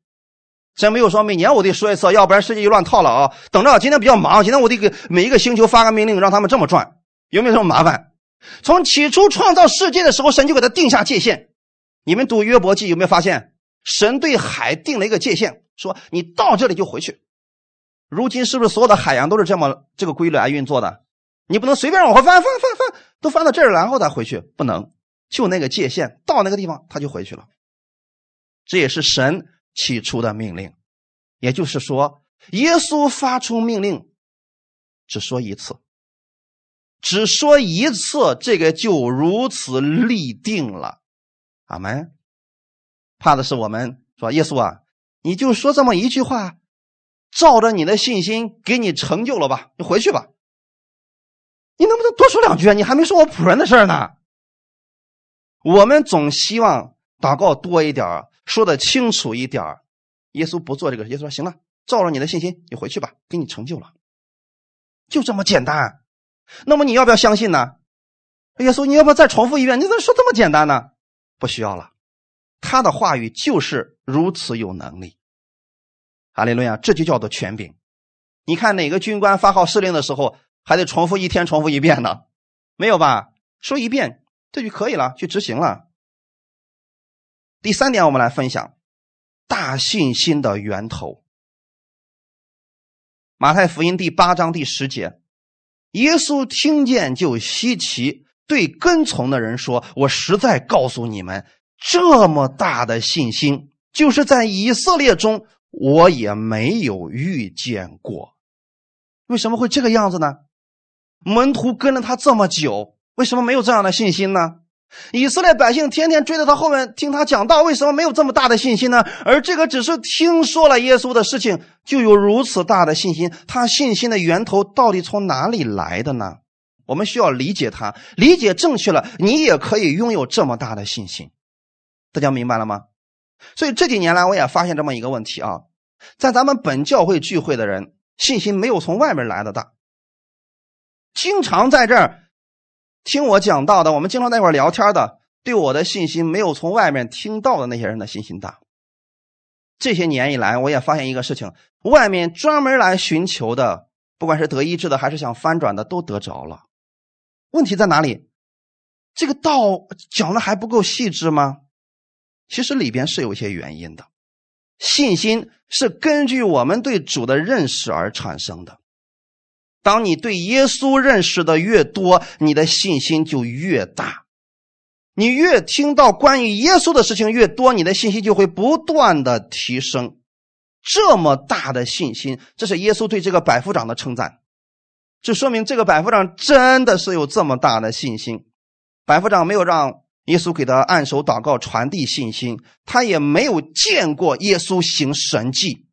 真没有说每年我得说一次，要不然世界就乱套了啊！等着，今天比较忙，今天我得给每一个星球发个命令，让他们这么转。有没有这么麻烦？从起初创造世界的时候，神就给他定下界限。你们读约伯记有没有发现，神对海定了一个界限，说你到这里就回去。如今是不是所有的海洋都是这么这个规律来运作的？你不能随便往回翻翻翻翻，都翻到这儿然后再回去，不能。就那个界限到那个地方，他就回去了。这也是神起初的命令，也就是说，耶稣发出命令，只说一次。只说一次，这个就如此立定了。阿门。怕的是我们说耶稣啊，你就说这么一句话，照着你的信心给你成就了吧，你回去吧。你能不能多说两句啊？你还没说我仆人的事呢。我们总希望祷告多一点说的清楚一点耶稣不做这个，耶稣说行了，照着你的信心，你回去吧，给你成就了，就这么简单。那么你要不要相信呢？耶稣，你要不要再重复一遍？你怎么说这么简单呢？不需要了，他的话语就是如此有能力。哈利路亚，这就叫做权柄。你看哪个军官发号施令的时候还得重复一天、重复一遍呢？没有吧？说一遍这就可以了，去执行了。第三点，我们来分享大信心的源头。马太福音第八章第十节。耶稣听见就稀奇，对跟从的人说：“我实在告诉你们，这么大的信心，就是在以色列中我也没有遇见过。为什么会这个样子呢？门徒跟了他这么久，为什么没有这样的信心呢？”以色列百姓天天追在他后面听他讲道，为什么没有这么大的信心呢？而这个只是听说了耶稣的事情，就有如此大的信心。他信心的源头到底从哪里来的呢？我们需要理解他，理解正确了，你也可以拥有这么大的信心。大家明白了吗？所以这几年来，我也发现这么一个问题啊，在咱们本教会聚会的人，信心没有从外面来的大。经常在这儿听我讲道的，我们经常在一块聊天的，对我的信心没有从外面听到的那些人的信心大。这些年以来，我也发现一个事情：外面专门来寻求的，不管是得医治的，还是想翻转的，都得着了。问题在哪里？这个道讲的还不够细致吗？其实里边是有一些原因的。信心是根据我们对主的认识而产生的。当你对耶稣认识的越多，你的信心就越大。你越听到关于耶稣的事情越多，你的信心就会不断的提升。这么大的信心，这是耶稣对这个百夫长的称赞。这说明这个百夫长真的是有这么大的信心。百夫长没有让耶稣给他按手祷告传递信心，他也没有见过耶稣行神迹，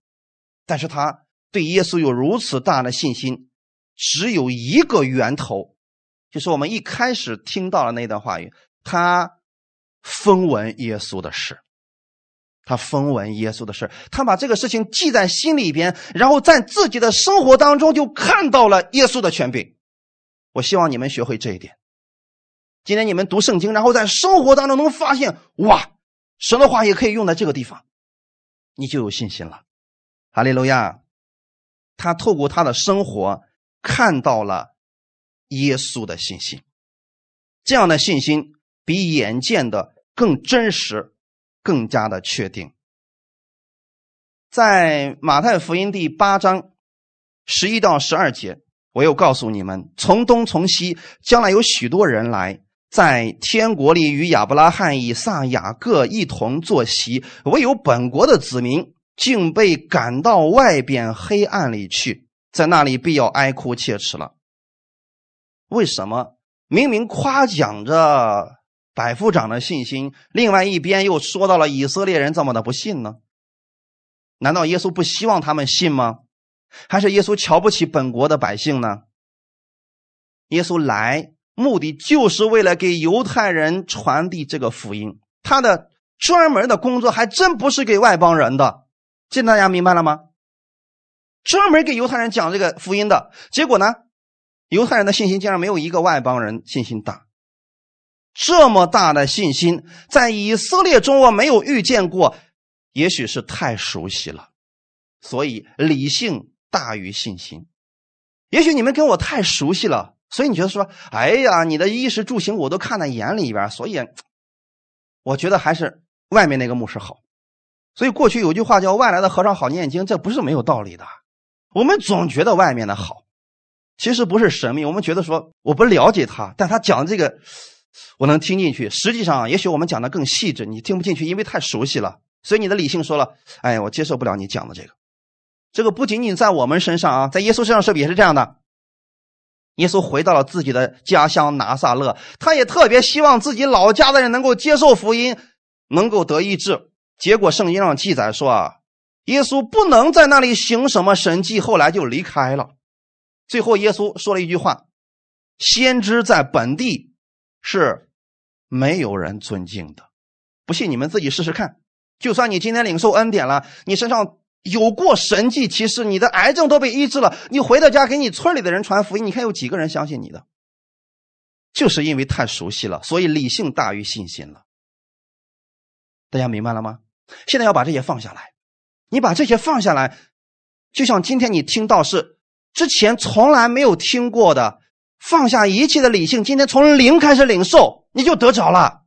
但是他对耶稣有如此大的信心，只有一个源头，就是我们一开始听到的那段话语。他风闻耶稣的事，他风闻耶稣的事，他把这个事情记在心里边，然后在自己的生活当中就看到了耶稣的权柄。我希望你们学会这一点。今天你们读圣经，然后在生活当中能发现，哇，神的话也可以用在这个地方，你就有信心了。哈利路亚！他透过他的生活看到了耶稣的信心，这样的信心。比眼见的更真实，更加的确定。在马太福音第八章十一到十二节，我又告诉你们：从东从西，将来有许多人来，在天国里与亚伯拉罕、以撒、雅各一同坐席；唯有本国的子民，竟被赶到外边黑暗里去，在那里必要哀哭切齿了。为什么？明明夸奖着。百夫长的信心，另外一边又说到了以色列人这么的不信呢？难道耶稣不希望他们信吗？还是耶稣瞧不起本国的百姓呢？耶稣来目的就是为了给犹太人传递这个福音，他的专门的工作还真不是给外邦人的，这大家明白了吗？专门给犹太人讲这个福音的结果呢？犹太人的信心竟然没有一个外邦人信心大。这么大的信心，在以色列中我没有遇见过，也许是太熟悉了，所以理性大于信心。也许你们跟我太熟悉了，所以你觉得说，哎呀，你的衣食住行我都看在眼里边，所以我觉得还是外面那个牧师好。所以过去有句话叫“外来的和尚好念经”，这不是没有道理的。我们总觉得外面的好，其实不是神秘，我们觉得说我不了解他，但他讲这个。我能听进去，实际上也许我们讲的更细致，你听不进去，因为太熟悉了。所以你的理性说了：“哎，我接受不了你讲的这个。”这个不仅仅在我们身上啊，在耶稣身上是不也是这样的？耶稣回到了自己的家乡拿撒勒，他也特别希望自己老家的人能够接受福音，能够得医治。结果圣经上记载说啊，耶稣不能在那里行什么神迹，后来就离开了。最后耶稣说了一句话：“先知在本地。”是没有人尊敬的，不信你们自己试试看。就算你今天领受恩典了，你身上有过神迹其实你的癌症都被医治了，你回到家给你村里的人传福音，你看有几个人相信你的？就是因为太熟悉了，所以理性大于信心了。大家明白了吗？现在要把这些放下来，你把这些放下来，就像今天你听到是之前从来没有听过的。放下一切的理性，今天从零开始领受，你就得着了。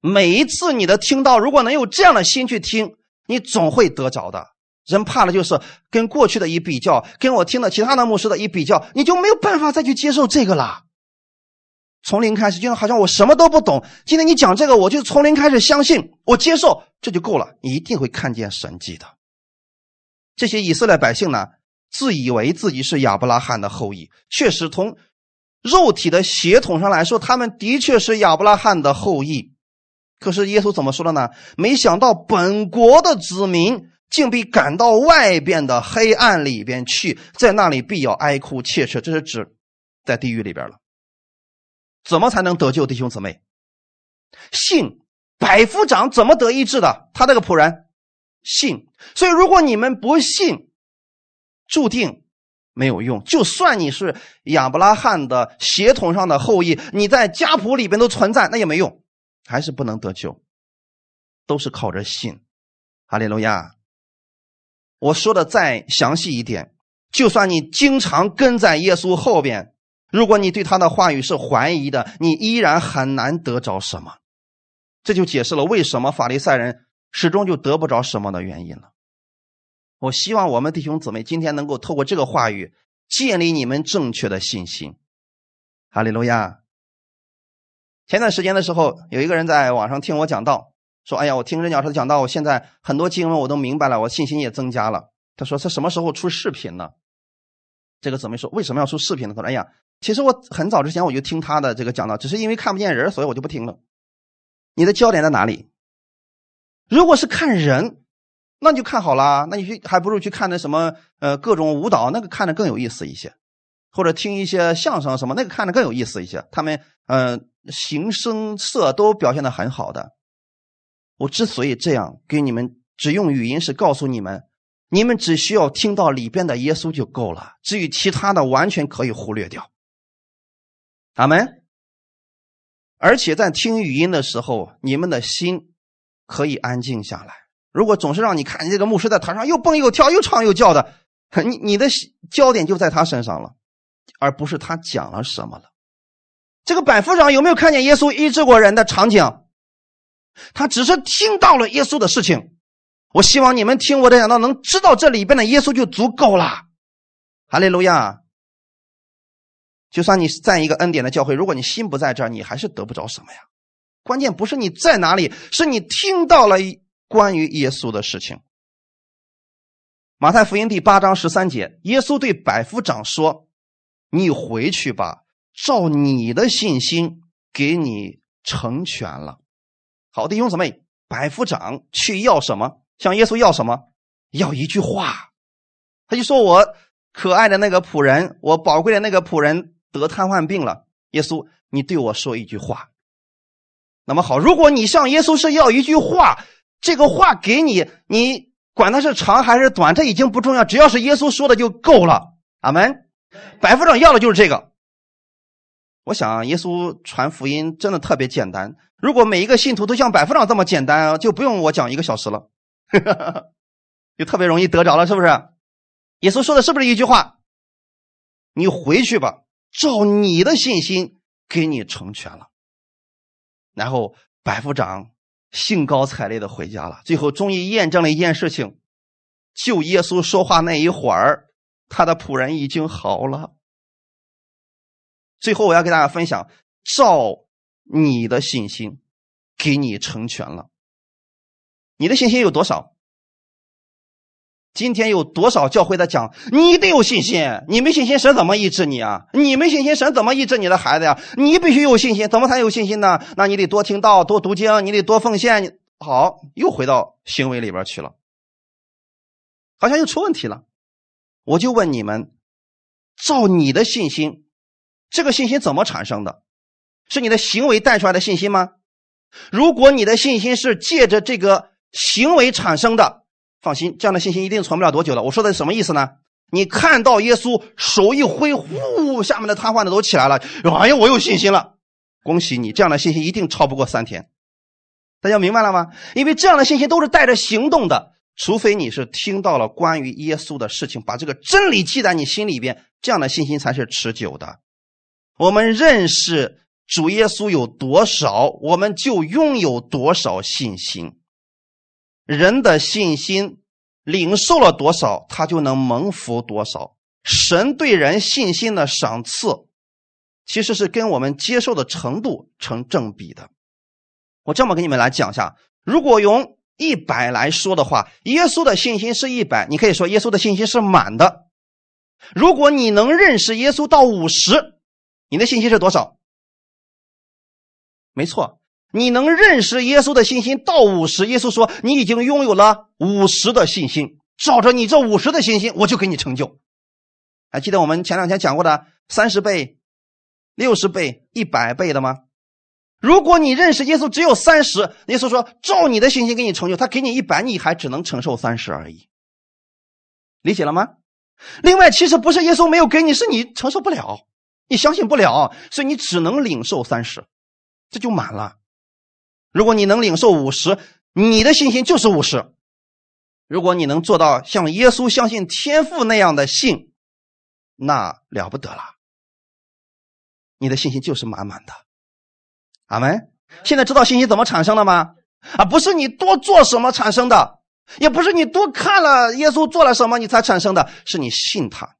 每一次你的听到，如果能有这样的心去听，你总会得着的。人怕的就是跟过去的一比较，跟我听的其他的牧师的一比较，你就没有办法再去接受这个了。从零开始，就好像我什么都不懂。今天你讲这个，我就从零开始相信，我接受，这就够了。你一定会看见神迹的。这些以色列百姓呢？自以为自己是亚伯拉罕的后裔，确实从肉体的血统上来说，他们的确是亚伯拉罕的后裔。可是耶稣怎么说的呢？没想到本国的子民竟被赶到外边的黑暗里边去，在那里必要哀哭切齿。这是指在地狱里边了。怎么才能得救，弟兄姊妹？信百夫长怎么得医治的？他那个仆人信，所以如果你们不信，注定没有用。就算你是亚伯拉罕的血统上的后裔，你在家谱里边都存在，那也没用，还是不能得救。都是靠着信。哈利路亚。我说的再详细一点，就算你经常跟在耶稣后边，如果你对他的话语是怀疑的，你依然很难得着什么。这就解释了为什么法利赛人始终就得不着什么的原因了。我希望我们弟兄姊妹今天能够透过这个话语建立你们正确的信心。哈利路亚。前段时间的时候，有一个人在网上听我讲道。说：“哎呀，我听任教授讲到，我现在很多经文我都明白了，我信心也增加了。”他说：“他什么时候出视频呢？”这个姊妹说：“为什么要出视频呢？”他说：“哎呀，其实我很早之前我就听他的这个讲道，只是因为看不见人，所以我就不听了。”你的焦点在哪里？如果是看人，那你就看好了，那你去还不如去看那什么呃各种舞蹈，那个看着更有意思一些，或者听一些相声什么，那个看着更有意思一些。他们嗯形声色都表现的很好的。我之所以这样给你们只用语音，是告诉你们，你们只需要听到里边的耶稣就够了，至于其他的完全可以忽略掉。阿门。而且在听语音的时候，你们的心可以安静下来。如果总是让你看见这个牧师在台上又蹦又跳又唱又叫的，你你的焦点就在他身上了，而不是他讲了什么了。这个百夫长有没有看见耶稣医治过人的场景？他只是听到了耶稣的事情，我希望你们听我的讲道，能知道这里边的耶稣就足够了。哈利路亚！就算你在一个恩典的教会，如果你心不在这儿，你还是得不着什么呀。关键不是你在哪里，是你听到了关于耶稣的事情。马太福音第八章十三节，耶稣对百夫长说：“你回去吧，照你的信心给你成全了。”好弟兄姊妹，百夫长去要什么？向耶稣要什么？要一句话。他就说：“我可爱的那个仆人，我宝贵的那个仆人得瘫痪病了。耶稣，你对我说一句话。”那么好，如果你向耶稣是要一句话，这个话给你，你管它是长还是短，这已经不重要，只要是耶稣说的就够了。阿门。百夫长要的就是这个。我想，耶稣传福音真的特别简单。如果每一个信徒都像百夫长这么简单，就不用我讲一个小时了，就特别容易得着了，是不是？耶稣说的是不是一句话？你回去吧，照你的信心给你成全了。然后百夫长兴高采烈的回家了。最后终于验证了一件事情：就耶稣说话那一会儿，他的仆人已经好了。最后，我要给大家分享：照你的信心，给你成全了。你的信心有多少？今天有多少教会在讲？你得有信心，你没信心，神怎么医治你啊？你没信心，神怎么医治你的孩子呀？你必须有信心，怎么才有信心呢？那你得多听道，多读经，你得多奉献。好，又回到行为里边去了，好像又出问题了。我就问你们：照你的信心。这个信心怎么产生的？是你的行为带出来的信心吗？如果你的信心是借着这个行为产生的，放心，这样的信心一定存不了多久的。我说的什么意思呢？你看到耶稣手一挥，呼，下面的瘫痪的都起来了。哎呀，我有信心了，恭喜你！这样的信心一定超不过三天。大家明白了吗？因为这样的信心都是带着行动的，除非你是听到了关于耶稣的事情，把这个真理记在你心里边，这样的信心才是持久的。我们认识主耶稣有多少，我们就拥有多少信心。人的信心领受了多少，他就能蒙福多少。神对人信心的赏赐，其实是跟我们接受的程度成正比的。我这么给你们来讲一下：如果用一百来说的话，耶稣的信心是一百，你可以说耶稣的信心是满的。如果你能认识耶稣到五十。你的信心是多少？没错，你能认识耶稣的信心到五十。耶稣说：“你已经拥有了五十的信心，照着你这五十的信心，我就给你成就。”还记得我们前两天讲过的三十倍、六十倍、一百倍的吗？如果你认识耶稣只有三十，耶稣说照你的信心给你成就，他给你一百，你还只能承受三十而已。理解了吗？另外，其实不是耶稣没有给你，是你承受不了，你相信不了，所以你只能领受三十，这就满了。如果你能领受五十，你的信心就是五十。如果你能做到像耶稣相信天父那样的信，那了不得了，你的信心就是满满的。阿门。现在知道信心怎么产生的吗？啊，不是你多做什么产生的。也不是你多看了耶稣做了什么你才产生的，是你信他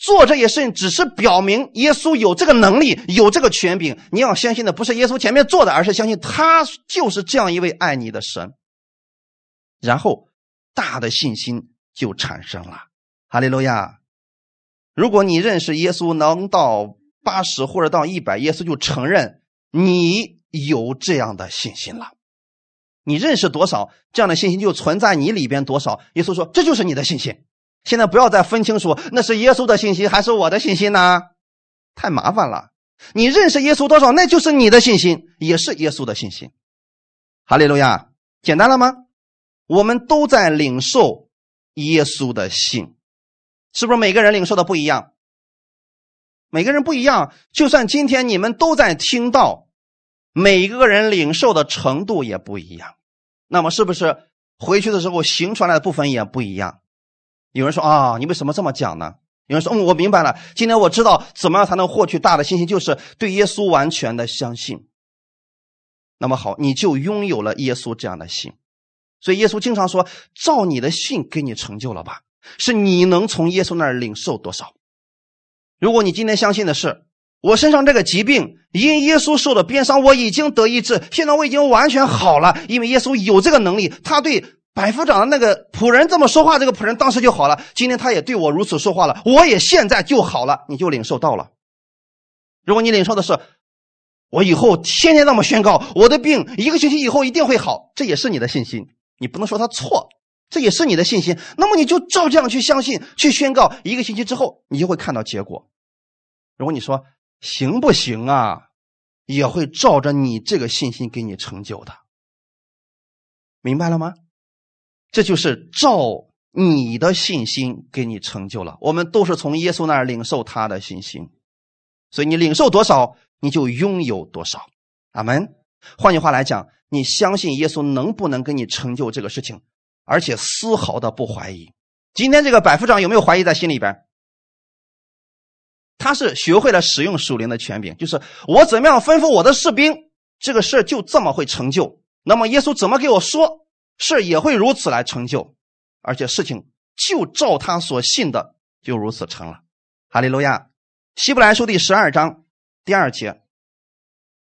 做这些事情，只是表明耶稣有这个能力，有这个权柄。你要相信的不是耶稣前面做的，而是相信他就是这样一位爱你的神。然后大的信心就产生了。哈利路亚！如果你认识耶稣能到八十或者到一百，耶稣就承认你有这样的信心了。你认识多少这样的信心就存在你里边多少？耶稣说：“这就是你的信心。”现在不要再分清楚那是耶稣的信心还是我的信心呢？太麻烦了。你认识耶稣多少，那就是你的信心，也是耶稣的信心。哈利路亚，简单了吗？我们都在领受耶稣的信，是不是每个人领受的不一样？每个人不一样。就算今天你们都在听到。每个人领受的程度也不一样，那么是不是回去的时候行出来的部分也不一样？有人说啊，你为什么这么讲呢？有人说，嗯，我明白了，今天我知道怎么样才能获取大的信心，就是对耶稣完全的相信。那么好，你就拥有了耶稣这样的信。所以耶稣经常说，照你的信给你成就了吧，是你能从耶稣那儿领受多少。如果你今天相信的是。我身上这个疾病，因耶稣受的鞭伤，我已经得医治。现在我已经完全好了，因为耶稣有这个能力。他对百夫长的那个仆人这么说话，这个仆人当时就好了。今天他也对我如此说话了，我也现在就好了。你就领受到了。如果你领受的是，我以后天天那么宣告，我的病一个星期以后一定会好，这也是你的信心。你不能说他错，这也是你的信心。那么你就照这样去相信，去宣告，一个星期之后，你就会看到结果。如果你说，行不行啊？也会照着你这个信心给你成就的，明白了吗？这就是照你的信心给你成就了。我们都是从耶稣那儿领受他的信心，所以你领受多少，你就拥有多少。阿门。换句话来讲，你相信耶稣能不能给你成就这个事情，而且丝毫的不怀疑。今天这个百夫长有没有怀疑在心里边？他是学会了使用属灵的权柄，就是我怎么样吩咐我的士兵，这个事就这么会成就。那么耶稣怎么给我说，事也会如此来成就，而且事情就照他所信的就如此成了。哈利路亚！希伯来书第十二章第二节，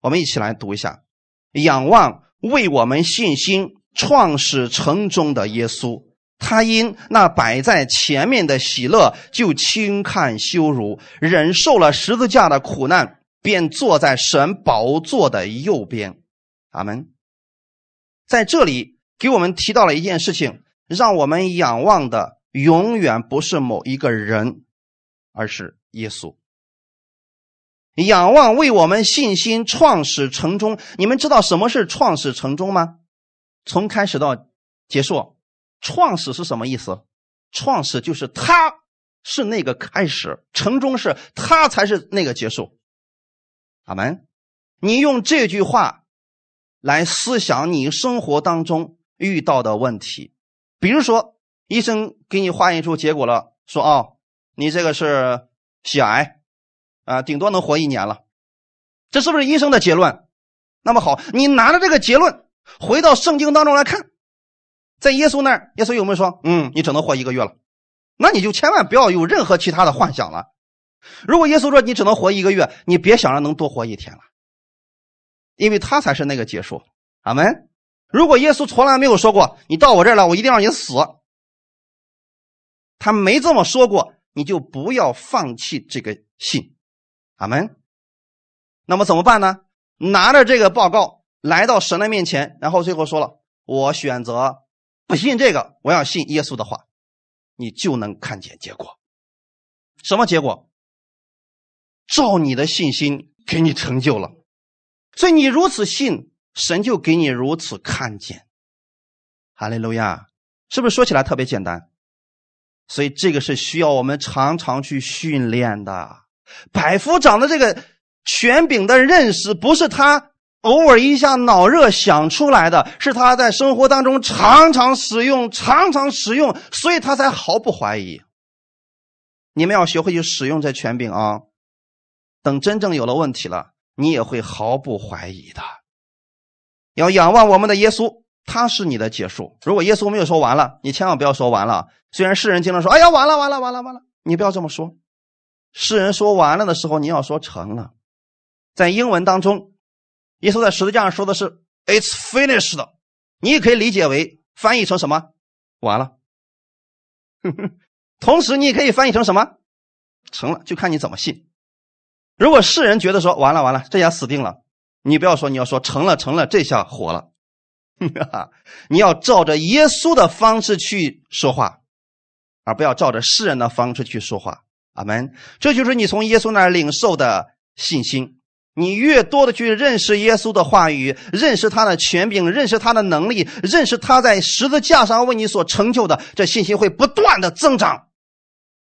我们一起来读一下：仰望为我们信心创始成终的耶稣。他因那摆在前面的喜乐，就轻看羞辱，忍受了十字架的苦难，便坐在神宝座的右边。阿门。在这里给我们提到了一件事情，让我们仰望的永远不是某一个人，而是耶稣。仰望为我们信心创始成终。你们知道什么是创始成终吗？从开始到结束。创始是什么意思？创始就是他是那个开始，成终是他才是那个结束。阿门。你用这句话来思想你生活当中遇到的问题，比如说医生给你化验出结果了，说哦，你这个是血癌，啊，顶多能活一年了，这是不是医生的结论？那么好，你拿着这个结论回到圣经当中来看。在耶稣那儿，耶稣有没有说：“嗯，你只能活一个月了？”那你就千万不要有任何其他的幻想了。如果耶稣说你只能活一个月，你别想着能多活一天了，因为他才是那个结束。阿门。如果耶稣从来没有说过你到我这儿了，我一定让你死，他没这么说过，你就不要放弃这个信。阿门。那么怎么办呢？拿着这个报告来到神的面前，然后最后说了：“我选择。”不信这个，我要信耶稣的话，你就能看见结果。什么结果？照你的信心给你成就了。所以你如此信，神就给你如此看见。哈利路亚，是不是说起来特别简单？所以这个是需要我们常常去训练的。百夫长的这个权柄的认识，不是他偶尔一下脑热想出来的，是他在生活当中常常使用、常常使用，所以他才毫不怀疑。你们要学会去使用这权柄啊！等真正有了问题了，你也会毫不怀疑的。要仰望我们的耶稣，他是你的结束。如果耶稣没有说完了，你千万不要说完了。虽然世人经常说：“哎呀，完了，完了，完了，完了！”你不要这么说。世人说完了的时候，你要说成了。在英文当中，耶稣在十字架上说的是 “It's finished”，你也可以理解为翻译成什么？完了。同时，你也可以翻译成什么？成了，就看你怎么信。如果世人觉得说完了完了，这下死定了，你不要说，你要说成了成了，这下火了。你要照着耶稣的方式去说话，而不要照着世人的方式去说话。阿门。这就是你从耶稣那儿领受的信心。你越多的去认识耶稣的话语，认识他的权柄，认识他的能力，认识他在十字架上为你所成就的，这信心会不断的增长。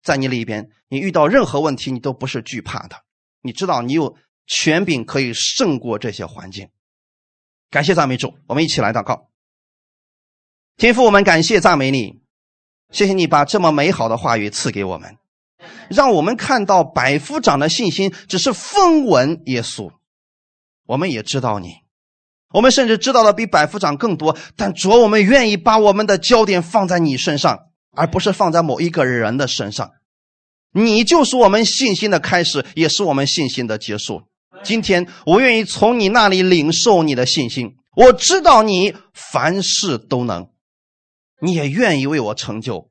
在你里边，你遇到任何问题，你都不是惧怕的。你知道，你有权柄可以胜过这些环境。感谢赞美主，我们一起来祷告。天父，我们感谢赞美你，谢谢你把这么美好的话语赐给我们。让我们看到百夫长的信心只是风闻耶稣，我们也知道你，我们甚至知道的比百夫长更多。但主，我们愿意把我们的焦点放在你身上，而不是放在某一个人的身上。你就是我们信心的开始，也是我们信心的结束。今天，我愿意从你那里领受你的信心。我知道你凡事都能，你也愿意为我成就。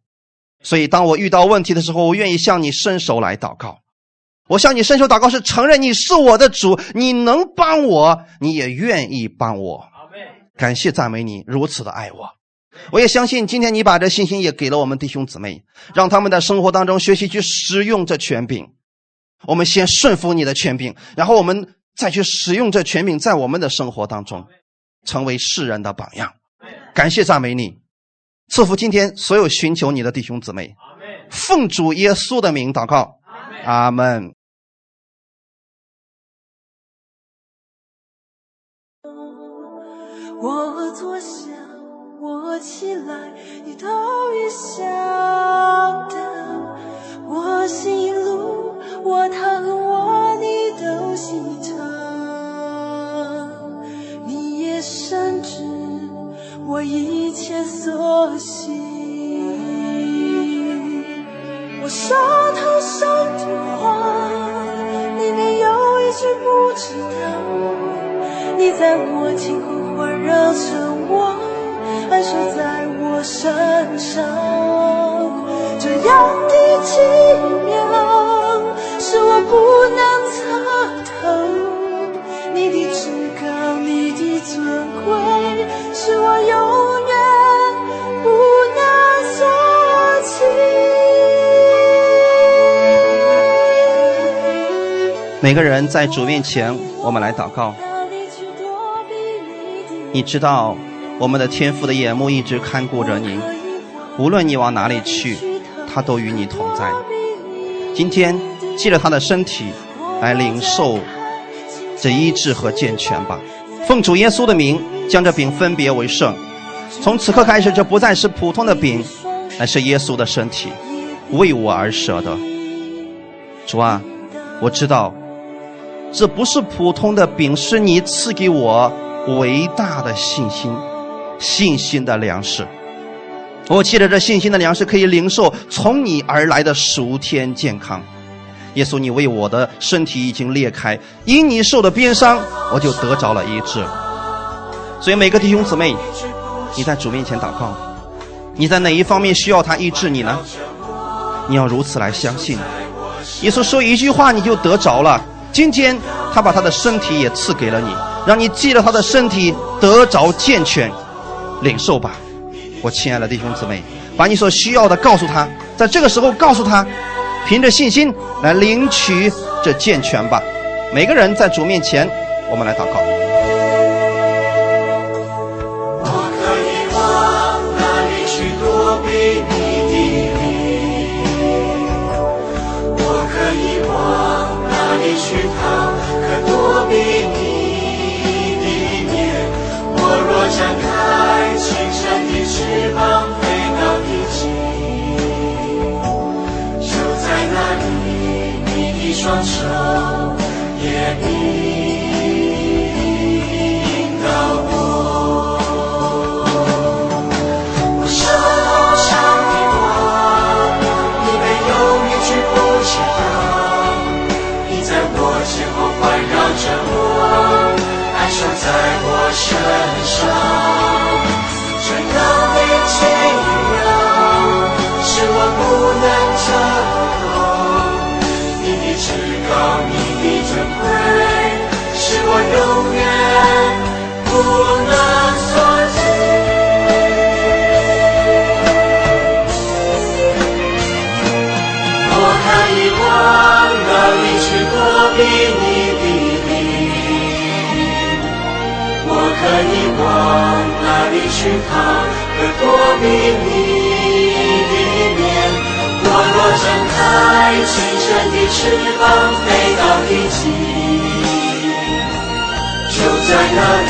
所以，当我遇到问题的时候，我愿意向你伸手来祷告。我向你伸手祷告，是承认你是我的主，你能帮我，你也愿意帮我。感谢赞美你如此的爱我。我也相信，今天你把这信心也给了我们弟兄姊妹，让他们在生活当中学习去使用这权柄。我们先顺服你的权柄，然后我们再去使用这权柄，在我们的生活当中，成为世人的榜样。感谢赞美你。赐福今天所有寻求你的弟兄姊妹，奉主耶稣的名祷告，阿门。我坐下，我起来，你都已晓得。我行一路，我疼我你都心疼，你也深知。我一切所行，我说头上的话，里面有一句不知道。你在我天空环绕着我，安睡在我身上，这样的奇个人在主面前，我们来祷告。你知道，我们的天父的眼目一直看顾着您，无论你往哪里去，他都与你同在。今天，借着他的身体来领受这医治和健全吧。奉主耶稣的名，将这饼分别为圣。从此刻开始，这不再是普通的饼，乃是耶稣的身体，为我而舍的。主啊，我知道，这不是普通的饼，是你赐给我伟大的信心、信心的粮食。我借着这信心的粮食，可以领受从你而来的熟天健康。耶稣，你为我的身体已经裂开，因你受的鞭伤，我就得着了医治。所以每个弟兄姊妹，你在主面前祷告，你在哪一方面需要他医治你呢？你要如此来相信。耶稣说一句话，你就得着了。今天他把他的身体也赐给了你，让你记得他的身体得着健全，领受吧。我亲爱的弟兄姊妹，把你所需要的告诉他，在这个时候告诉他。凭着信心来领取这健全吧。每个人在主面前，我们来祷告。我去逃？哪里去逃？可躲避你的面？我若展开清晨的翅膀，飞到地极，就在那里，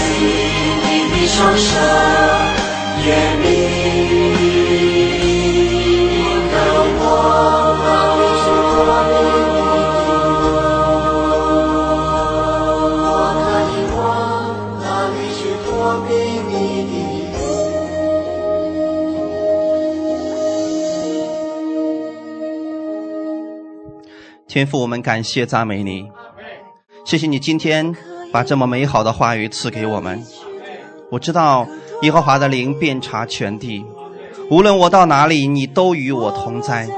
你的双手也迷天父，我们感谢赞美你，谢谢你今天把这么美好的话语赐给我们。我知道耶和华的灵遍察全地，无论我到哪里，你都与我同在，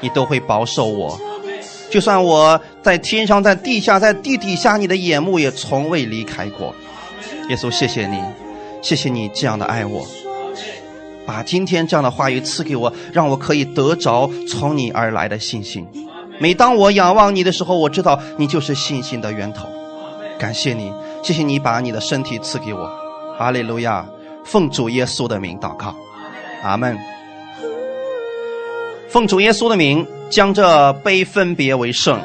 你都会保守我。就算我在天上，在地下，在地底下，你的眼目也从未离开过。耶稣，谢谢你，谢谢你这样的爱我，把今天这样的话语赐给我，让我可以得着从你而来的信心。每当我仰望你的时候，我知道你就是信心的源头。感谢你，谢谢你把你的身体赐给我。哈利路亚！奉主耶稣的名祷告，阿门。奉主耶稣的名，将这杯分别为圣。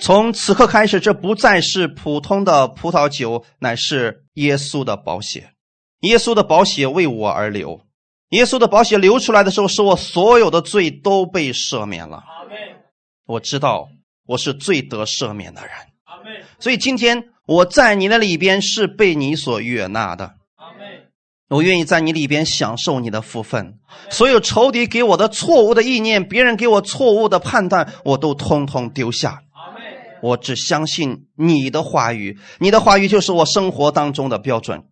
从此刻开始，这不再是普通的葡萄酒，乃是耶稣的宝血。耶稣的宝血为我而流，耶稣的宝血流出来的时候，使我所有的罪都被赦免了。我知道我是最得赦免的人，所以今天我在你的里边是被你所悦纳的。我愿意在你里边享受你的福分，所有仇敌给我的错误的意念，别人给我错误的判断，我都通通丢下。我只相信你的话语，你的话语就是我生活当中的标准。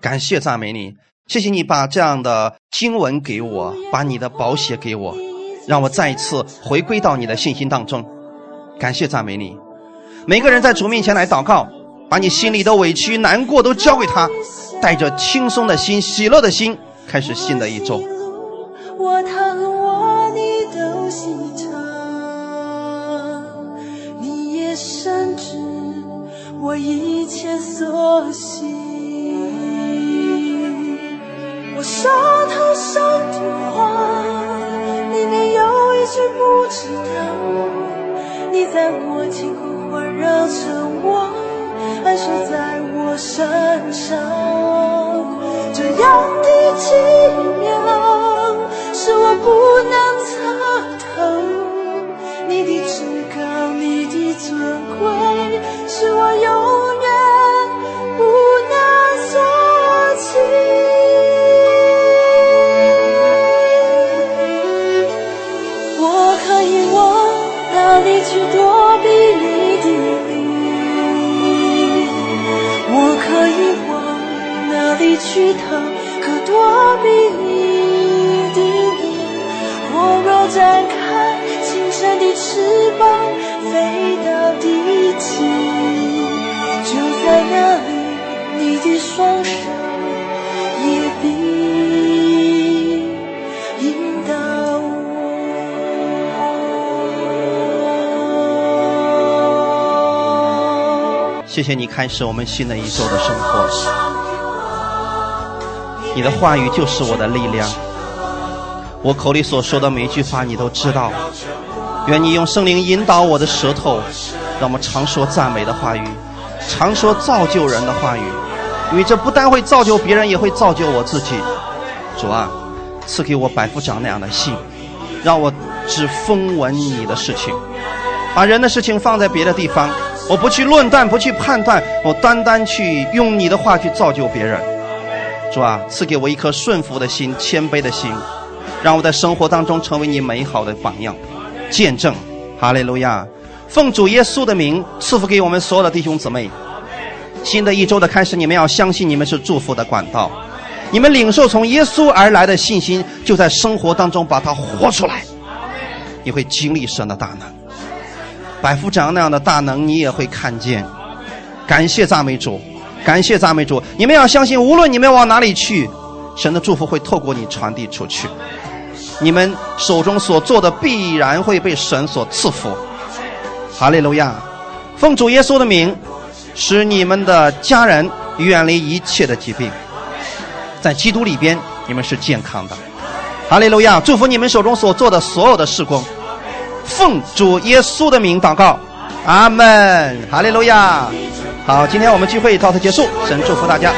感谢赞美你，谢谢你把这样的经文给我，把你的宝血给我，让我再一次回归到你的信心当中。感谢赞美你，每个人在主面前来祷告，把你心里的委屈、难过都交给他，带着轻松的心、喜乐的心，开始新的一周。我疼我你都心疼，你也深知我一切所行。我手头上的话，你一句不知道。你在我天空环绕着我，安睡在我身上。这样的奇妙，是我不能测透。你的至高，你的尊贵，是我永哪里去逃？可躲避你的面？我若展开清晨的翅膀，飞到地极，就在那里，你的双手也必引导我。谢谢你开始我们新的一周的生活。你的话语就是我的力量，我口里所说的每一句话你都知道。愿你用圣灵引导我的舌头，让我们常说赞美的话语，常说造就人的话语，因为这不但会造就别人，也会造就我自己。主啊，赐给我百夫长那样的心，让我只风闻你的事情，把人的事情放在别的地方。我不去论断，不去判断，我单单去用你的话去造就别人。主啊，赐给我一颗顺服的心、谦卑的心，让我在生活当中成为你美好的榜样、见证。哈利路亚！奉主耶稣的名赐福给我们所有的弟兄姊妹。新的一周的开始，你们要相信你们是祝福的管道，你们领受从耶稣而来的信心，就在生活当中把它活出来，你会经历神的大能。百夫长那样的大能，你也会看见。感谢赞美主，感谢赞美主。你们要相信，无论你们往哪里去，神的祝福会透过你传递出去。你们手中所做的必然会被神所赐福。哈利路亚！奉主耶稣的名，使你们的家人远离一切的疾病，在基督里边，你们是健康的。哈利路亚！祝福你们手中所做的所有的事工。奉主耶稣的名祷告，阿门，哈利路亚。好，今天我们聚会到此结束，神祝福大家。